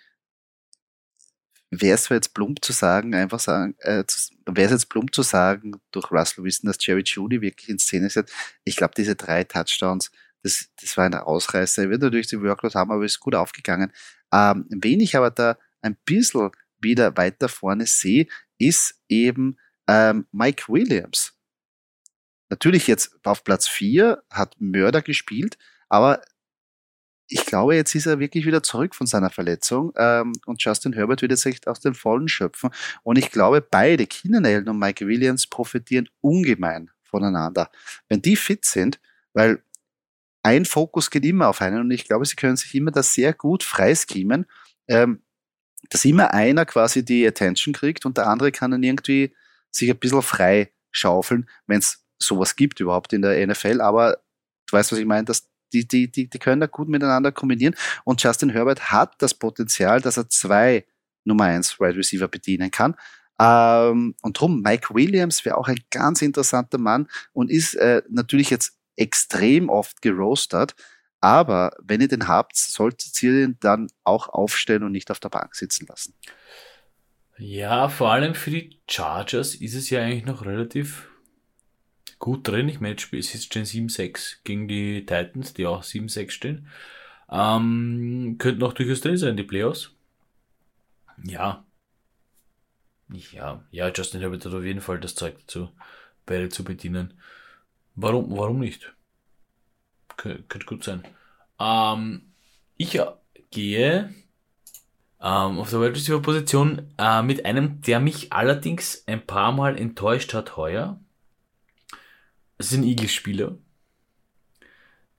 wäre es jetzt plump zu sagen, einfach sagen, äh, wäre es jetzt plump zu sagen, durch Russell Wilson, dass Jerry Judy wirklich in Szene setzt. Ich glaube, diese drei Touchdowns, das, das war ein Ausreißer. Er wird natürlich die Workload haben, aber ist gut aufgegangen. Ähm, wen ich aber da ein bisschen wieder weiter vorne sehe, ist eben ähm, Mike Williams. Natürlich jetzt auf Platz 4 hat Mörder gespielt, aber ich glaube, jetzt ist er wirklich wieder zurück von seiner Verletzung ähm, und Justin Herbert wird jetzt echt aus den Vollen schöpfen. Und ich glaube, beide, Keenan Allen und Mike Williams, profitieren ungemein voneinander. Wenn die fit sind, weil ein Fokus geht immer auf einen und ich glaube, sie können sich immer das sehr gut freischemen. Ähm, dass immer einer quasi die Attention kriegt und der andere kann dann irgendwie sich ein bisschen frei schaufeln, wenn es sowas gibt überhaupt in der NFL, aber weißt, was ich meine? Das, die, die, die, die können da gut miteinander kombinieren. Und Justin Herbert hat das Potenzial, dass er zwei Nummer 1 Wide Receiver bedienen kann. Ähm, und drum, Mike Williams wäre auch ein ganz interessanter Mann und ist äh, natürlich jetzt extrem oft gerostert. Aber wenn ihr den habt, solltet ihr ihn dann auch aufstellen und nicht auf der Bank sitzen lassen. Ja, vor allem für die Chargers ist es ja eigentlich noch relativ gut drin. Ich meine, es ist stehen 7-6 gegen die Titans, die auch 7-6 stehen. Ähm, könnten noch durchaus drin sein, die Playoffs. Ja. Ja, ja, Justin Herbert hat auf jeden Fall das Zeug dazu, beide zu bedienen. Warum, warum nicht? könnte gut sein. Ähm, ich gehe ähm, auf der Wide Receiver Position äh, mit einem, der mich allerdings ein paar Mal enttäuscht hat heuer. Das ist ein Eagles-Spieler,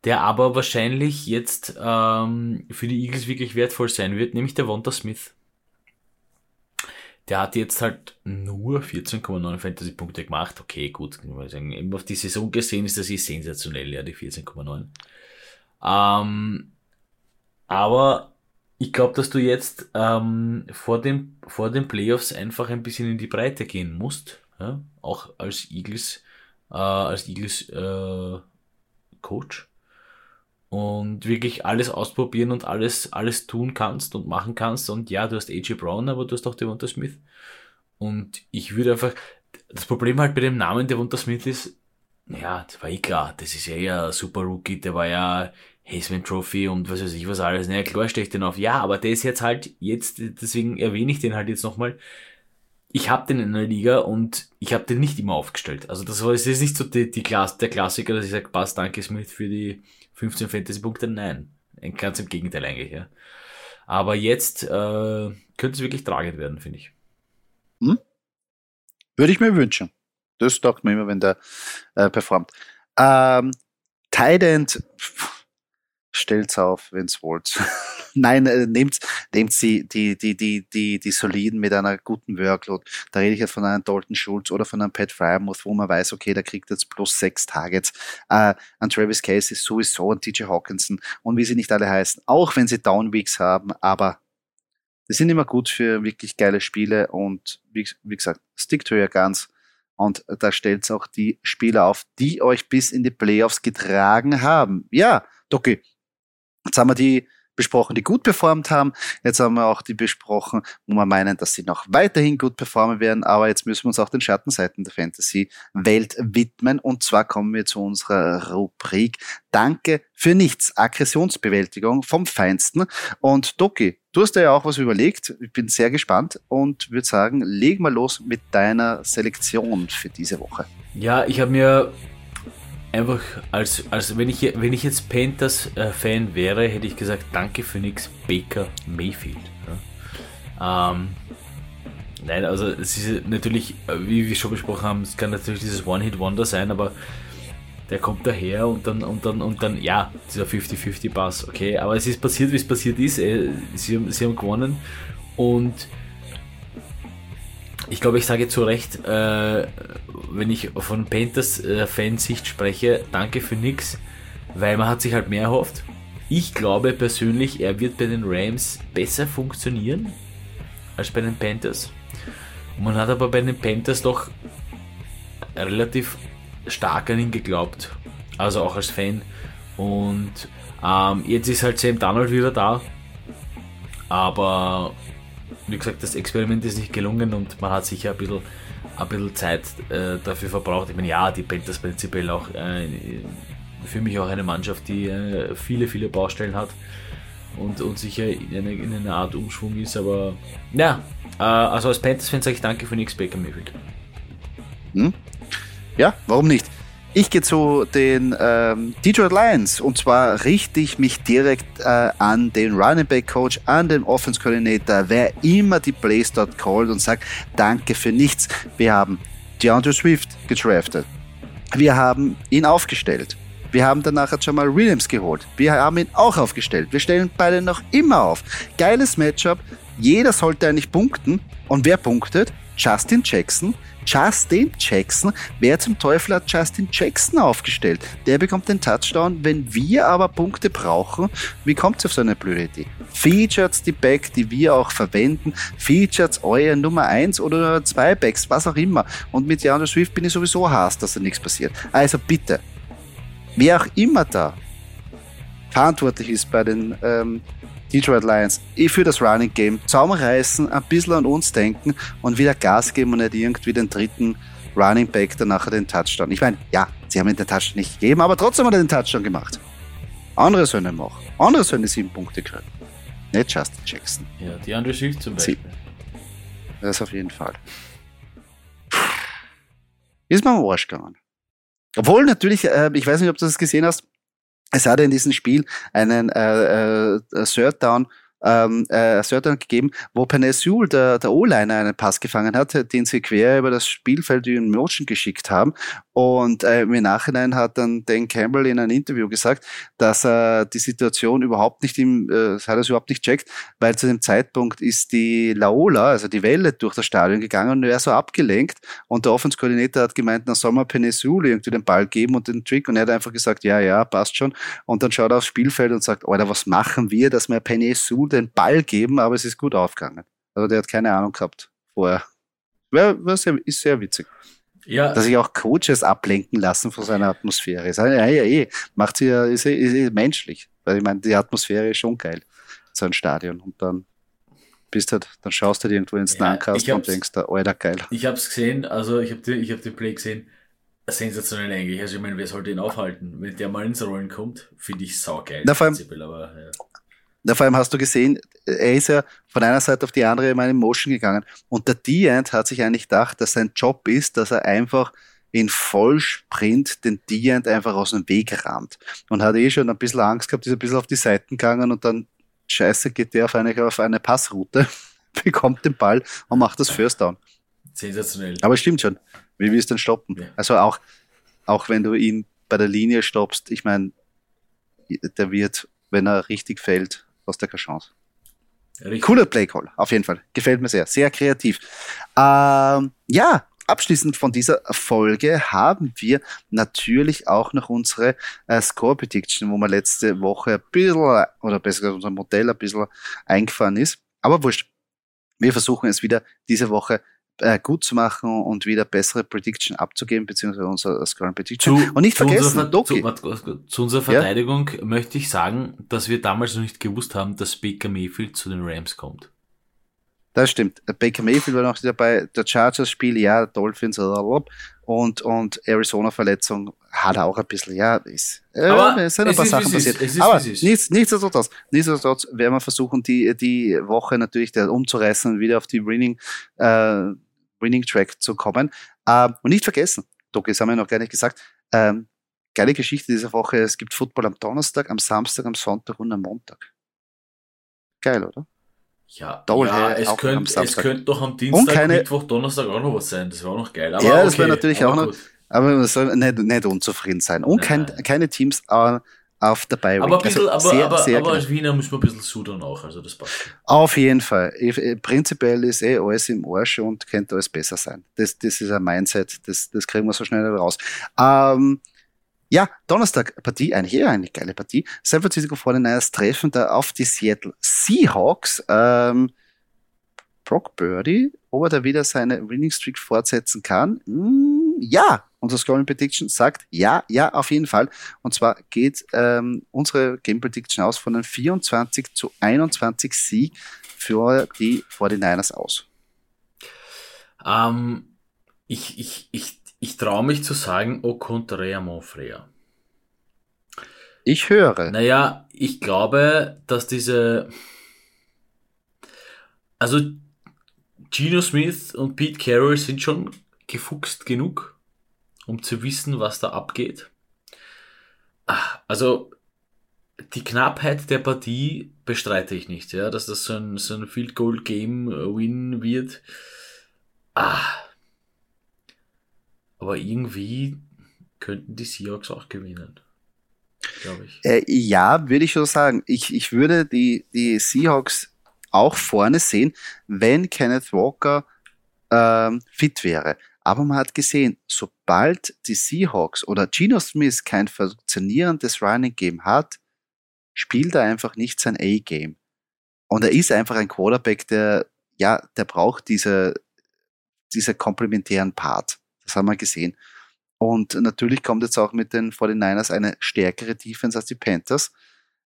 der aber wahrscheinlich jetzt ähm, für die Eagles wirklich wertvoll sein wird, nämlich der Wonta Smith. Der hat jetzt halt nur 14,9 Fantasy-Punkte gemacht. Okay, gut, kann. Eben auf die Saison gesehen ist das eh sensationell, ja, die 14,9. Ähm, aber ich glaube, dass du jetzt ähm, vor, dem, vor den Playoffs einfach ein bisschen in die Breite gehen musst. Ja? Auch als Eagles, äh, als Eagles äh, Coach. Und wirklich alles ausprobieren und alles, alles tun kannst und machen kannst. Und ja, du hast AJ Brown, aber du hast auch Devonta Smith. Und ich würde einfach, das Problem halt bei dem Namen Devonta Smith ist, ja, das war eh klar, das ist ja eher Super Rookie, der war ja Heisman Trophy und was weiß ich was alles. Naja, klar stehe ich den auf. Ja, aber der ist jetzt halt, jetzt, deswegen erwähne ich den halt jetzt nochmal. Ich habe den in der Liga und ich habe den nicht immer aufgestellt. Also das war es ist nicht so die, die Klasse, der Klassiker, dass ich sage, passt, danke Smith für die 15 Fantasy-Punkte. Nein, ganz im Gegenteil eigentlich, ja. Aber jetzt äh, könnte es wirklich tragend werden, finde ich. Hm? Würde ich mir wünschen. Das taugt mir immer, wenn der äh, performt. Ähm, Tident, stellt's auf, wenn's wollt. Nein, äh, nehmt, nehmt sie die, die, die, die, die soliden mit einer guten Workload. Da rede ich jetzt von einem Dalton Schulz oder von einem Pat Fryermuth, wo man weiß, okay, der kriegt jetzt plus sechs Targets. Äh, an Travis Casey sowieso, an TJ Hawkinson und wie sie nicht alle heißen. Auch wenn sie Downweeks haben, aber die sind immer gut für wirklich geile Spiele und wie, wie gesagt, stick to your guns. Und da stellt's auch die Spieler auf, die euch bis in die Playoffs getragen haben. Ja, Doki, Jetzt haben wir die besprochen, die gut performt haben. Jetzt haben wir auch die besprochen, wo wir meinen, dass sie noch weiterhin gut performen werden. Aber jetzt müssen wir uns auch den Schattenseiten der Fantasy-Welt widmen. Und zwar kommen wir zu unserer Rubrik Danke für nichts. Aggressionsbewältigung vom Feinsten. Und Doki, du hast ja auch was überlegt. Ich bin sehr gespannt und würde sagen, leg mal los mit deiner Selektion für diese Woche. Ja, ich habe mir einfach als, als wenn ich wenn ich jetzt Panthers äh, wäre, hätte ich gesagt, danke für nix, Baker Mayfield. Ja. Ähm, nein, also es ist natürlich, wie wir schon besprochen haben, es kann natürlich dieses One-Hit-Wonder sein, aber der kommt daher und dann und dann und dann, ja, dieser 50-50 Pass, okay, aber es ist passiert, wie es passiert ist. Äh, sie, sie haben gewonnen und ich glaube, ich sage zu Recht, äh, wenn ich von Panthers äh, spreche, danke für nix, weil man hat sich halt mehr erhofft. Ich glaube persönlich, er wird bei den Rams besser funktionieren als bei den Panthers. Man hat aber bei den Panthers doch relativ stark an ihn geglaubt. Also auch als Fan. Und ähm, jetzt ist halt Sam Donald wieder da. Aber wie gesagt, das Experiment ist nicht gelungen und man hat sicher ein bisschen, ein bisschen Zeit äh, dafür verbraucht. Ich meine, ja, die Panthers prinzipiell auch äh, für mich auch eine Mannschaft, die äh, viele, viele Baustellen hat und, und sicher in eine, in eine Art Umschwung ist, aber ja, äh, also als Panthers-Fan sage ich danke für nichts Baker Mayfield. Hm? Ja, warum nicht? Ich gehe zu den ähm, Detroit Lions und zwar richte ich mich direkt äh, an den Running Back Coach, an den Offense Coordinator, wer immer die Plays dort callt und sagt, danke für nichts. Wir haben DeAndre Swift gedraftet. Wir haben ihn aufgestellt. Wir haben danach jetzt schon mal Williams geholt. Wir haben ihn auch aufgestellt. Wir stellen beide noch immer auf. Geiles Matchup. Jeder sollte eigentlich punkten. Und wer punktet? Justin Jackson, Justin Jackson. Wer zum Teufel hat Justin Jackson aufgestellt? Der bekommt den Touchdown. Wenn wir aber Punkte brauchen, wie kommt es auf so eine blöde Idee? Features die Back, die wir auch verwenden. Features euer Nummer 1 oder Nummer 2 Backs, was auch immer. Und mit DeAndre Swift bin ich sowieso Hass, dass da nichts passiert. Also bitte, wer auch immer da verantwortlich ist bei den ähm, Detroit Lions für das Running Game zusammenreißen, ein bisschen an uns denken und wieder Gas geben und nicht irgendwie den dritten Running Back dann nachher den Touchdown. Ich meine, ja, sie haben ihn den Touchdown nicht gegeben, aber trotzdem hat er den Touchdown gemacht. Andere sollen machen. Andere sollen sieben Punkte kriegen. Nicht Justin Jackson. Ja, die andere Schicht zum Beispiel. Das auf jeden Fall. Ist mir am Arsch gegangen. Obwohl natürlich, äh, ich weiß nicht, ob du das gesehen hast, es hatte in diesem Spiel einen äh, äh, Third Down ähm, äh, Third gegeben, wo Penesul, der, der O-Liner, einen Pass gefangen hat, den sie quer über das Spielfeld in Motion geschickt haben. Und äh, im Nachhinein hat dann Dan Campbell in einem Interview gesagt, dass er die Situation überhaupt nicht im, äh, hat er überhaupt nicht checkt, weil zu dem Zeitpunkt ist die Laola, also die Welle durch das Stadion gegangen und er so abgelenkt. Und der Offenskoordinator hat gemeint, na soll man Penesul irgendwie den Ball geben und den Trick? Und er hat einfach gesagt, ja, ja, passt schon. Und dann schaut er aufs Spielfeld und sagt, Alter, was machen wir, dass wir Penesul den Ball geben, aber es ist gut aufgegangen. Also der hat keine Ahnung gehabt vorher. War, war sehr, ist sehr witzig. Ja. Dass sich auch Coaches ablenken lassen von seiner Atmosphäre. Ja, ja, ja, eh. Macht sie ja, ist, ist, ist menschlich. Weil ich meine, die Atmosphäre ist schon geil. So ein Stadion. Und dann bist halt, dann schaust du dir irgendwo ins ja, Nahkast und denkst da, alter geil. Ich hab's gesehen, also ich hab den, ich hab den Play gesehen. Sensationell eigentlich. Also ich meine, wer sollte ihn aufhalten? Wenn der mal ins Rollen kommt, finde ich saugeil. Na, vor allem, aber, ja. Na, vor allem hast du gesehen, er ist ja von einer Seite auf die andere immer in Motion gegangen. Und der Deant hat sich eigentlich gedacht, dass sein Job ist, dass er einfach in Vollsprint den Deant einfach aus dem Weg rammt. Und hat eh schon ein bisschen Angst gehabt, ist ein bisschen auf die Seiten gegangen und dann, scheiße, geht der auf eine, auf eine Passroute, bekommt den Ball und macht das First Down. Sensationell. Aber stimmt schon. Wie willst du denn stoppen? Ja. Also auch, auch wenn du ihn bei der Linie stoppst, ich meine, der wird, wenn er richtig fällt, hast du keine Chance. Richtig. Cooler Playcall, auf jeden Fall. Gefällt mir sehr. Sehr kreativ. Ähm, ja, abschließend von dieser Folge haben wir natürlich auch noch unsere äh, Score Prediction, wo man letzte Woche ein bisschen, oder besser gesagt unser Modell ein bisschen eingefahren ist. Aber wurscht. Wir versuchen es wieder diese Woche äh, gut zu machen und wieder bessere Prediction abzugeben, beziehungsweise unser Scoring Prediction. Zu, und nicht vergessen, unserer, Doki. Zu, zu, unserer Verteidigung ja? möchte ich sagen, dass wir damals noch nicht gewusst haben, dass Baker Mayfield zu den Rams kommt. Das stimmt. Baker Mayfield war noch dabei, der Chargers-Spiel, ja, Dolphins und, und Arizona-Verletzung hat er auch ein bisschen, ja, ist, äh, aber es sind ein paar ist, Sachen passiert. Ist, aber nichts, nichtsdestotrotz, nichtsdestotrotz werden wir versuchen, die, die Woche natürlich umzureißen und wieder auf die Winning, äh, Winning Track zu kommen. Ähm, und nicht vergessen, Doc, das haben wir noch gar nicht gesagt, ähm, geile Geschichte dieser Woche, es gibt Football am Donnerstag, am Samstag, am Sonntag und am Montag. Geil, oder? Ja, ja es, könnte, es könnte doch am Dienstag, keine, Mittwoch, Donnerstag auch noch was sein. Das war auch noch geil. Aber ja, das okay, wäre natürlich auch noch. Aber man soll nicht, nicht unzufrieden sein. Und kein, keine Teams äh, auf der Bye Aber, ein bisschen, also aber, sehr, aber, sehr aber als Wiener müssen wir ein bisschen sudern auch, also das passt. Auf jeden Fall. Prinzipiell ist eh alles im Arsch und könnte alles besser sein. Das, das ist ein Mindset, das, das kriegen wir so schnell raus. Ähm, ja, Donnerstag Partie, eine hier eine geile Partie. San Francisco 49ers treffen da auf die Seattle Seahawks. Ähm, Brock Birdie, ob er da wieder seine Winning Streak fortsetzen kann? Mm, ja, unser Scoring Prediction sagt ja, ja, auf jeden Fall. Und zwar geht ähm, unsere Game Prediction aus von einem 24 zu 21 Sieg für die 49ers aus. Ähm, ich, ich, ich, ich traue mich zu sagen, au contraire, mon frère. Ich höre. Naja, ich glaube, dass diese. Also, Gino Smith und Pete Carroll sind schon gefuchst genug, um zu wissen, was da abgeht. Ah, also die Knappheit der Partie bestreite ich nicht, ja, dass das so ein, so ein Field Goal Game Win wird. Ah. Aber irgendwie könnten die Seahawks auch gewinnen. Glaube ich. Äh, ja, würde ich schon sagen. Ich, ich würde die, die Seahawks auch vorne sehen, wenn Kenneth Walker ähm, fit wäre. Aber man hat gesehen, sobald die Seahawks oder Geno Smith kein funktionierendes Running Game hat, spielt er einfach nicht sein A-Game. Und er ist einfach ein Quarterback, der, ja, der braucht diese, diese komplementären Part. Das haben wir gesehen. Und natürlich kommt jetzt auch mit den 49ers eine stärkere Defense als die Panthers.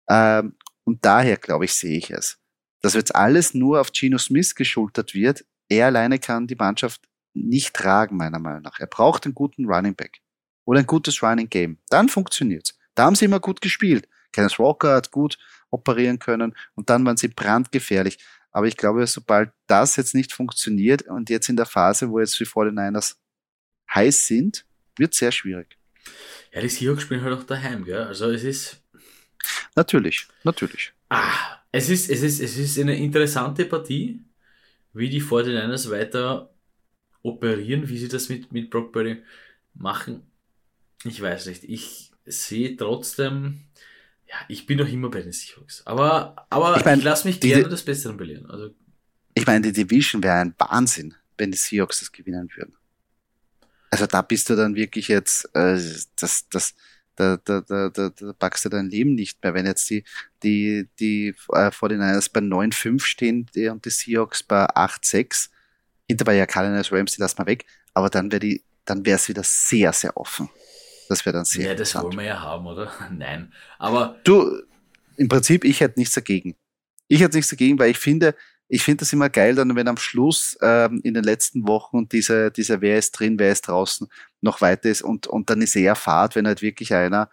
Ähm, und daher, glaube ich, sehe ich es. Dass jetzt alles nur auf Geno Smith geschultert wird. Er alleine kann die Mannschaft nicht tragen, meiner Meinung nach. Er braucht einen guten Running Back oder ein gutes Running Game. Dann funktioniert's. Da haben sie immer gut gespielt. Kenneth Walker hat gut operieren können und dann waren sie brandgefährlich. Aber ich glaube, sobald das jetzt nicht funktioniert und jetzt in der Phase, wo jetzt die 49ers heiß sind, wird sehr schwierig. Ja, die Seahawks spielen halt auch daheim, gell? Also es ist. Natürlich, natürlich. Ah, es ist, es ist, es ist eine interessante Partie, wie die 49ers weiter operieren, wie sie das mit, mit Brock Purdy machen. Ich weiß nicht. Ich sehe trotzdem, ja, ich bin noch immer bei den Seahawks. Aber, aber ich, mein, ich lasse mich gerne das Besseren belehren. Also, ich meine, die Division wäre ein Wahnsinn, wenn die Seahawks das gewinnen würden. Also da bist du dann wirklich jetzt, äh, das, das, da, da, da, da, da packst du dein Leben nicht mehr. Wenn jetzt die, die, die äh, 49ers bei 9-5 stehen die, und die Seahawks bei 8-6, hinterbei ja Cardinals Rams, die lassen wir weg, aber dann wäre die, dann wäre es wieder sehr, sehr offen. Das wäre dann sehr Ja, das wollen wir ja haben, oder? Nein. Aber. Du, im Prinzip, ich hätte nichts dagegen. Ich hätte nichts dagegen, weil ich finde, ich finde das immer geil, dann wenn am Schluss ähm, in den letzten Wochen diese, diese wer ist drin, wer ist draußen noch weiter ist und, und dann ist eher Fahrt, wenn halt wirklich einer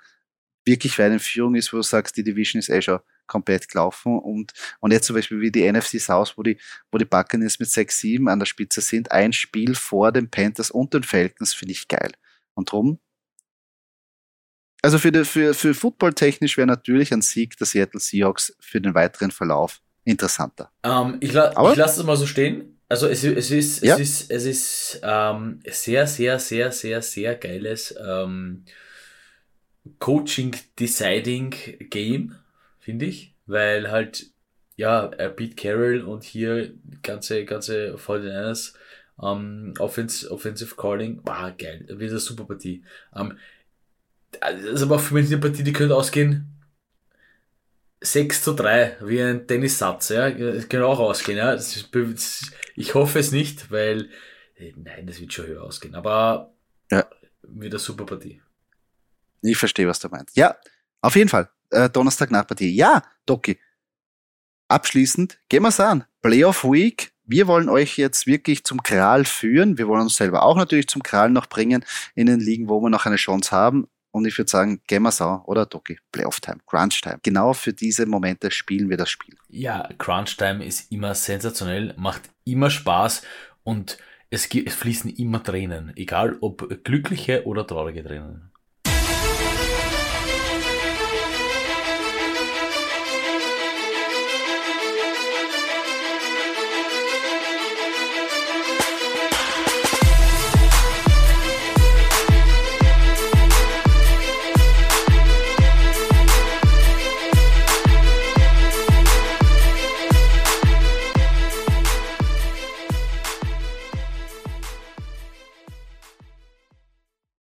wirklich weit in Führung ist, wo du sagst, die Division ist eh schon komplett gelaufen und, und jetzt zum Beispiel wie die NFC South, wo die, wo die Buccaneers mit 6-7 an der Spitze sind, ein Spiel vor den Panthers und den Falcons finde ich geil. Und drum, also für, die, für, für Football-technisch wäre natürlich ein Sieg der Seattle Seahawks für den weiteren Verlauf interessanter. Ähm, ich, la ich lasse es mal so stehen. Also es, es ist, ja. es ist, es ist ähm, sehr, sehr, sehr, sehr, sehr geiles ähm, Coaching-Deciding-Game, finde ich. Weil halt, ja, Pete Carroll und hier ganze, ganze 49ers ähm, Offensive, Offensive Calling, war geil, wieder eine super Partie. Ähm, also aber für mich eine Partie, die könnte ausgehen 6 zu 3, wie ein Tennissatz, ja. Das kann auch ausgehen, ja. Ist, ich hoffe es nicht, weil, äh, nein, das wird schon höher ausgehen, aber ja. wieder super Partie. Ich verstehe, was du meinst. Ja, auf jeden Fall. Äh, Donnerstag nach Partie. Ja, Doki. Abschließend, gehen wir es an. Playoff Week. Wir wollen euch jetzt wirklich zum Kral führen. Wir wollen uns selber auch natürlich zum Kral noch bringen in den Ligen, wo wir noch eine Chance haben. Und ich würde sagen, Gamersau oder Doki, Playoff Time, Crunch Time. Genau für diese Momente spielen wir das Spiel. Ja, Crunch Time ist immer sensationell, macht immer Spaß und es, es fließen immer Tränen, egal ob glückliche oder traurige Tränen.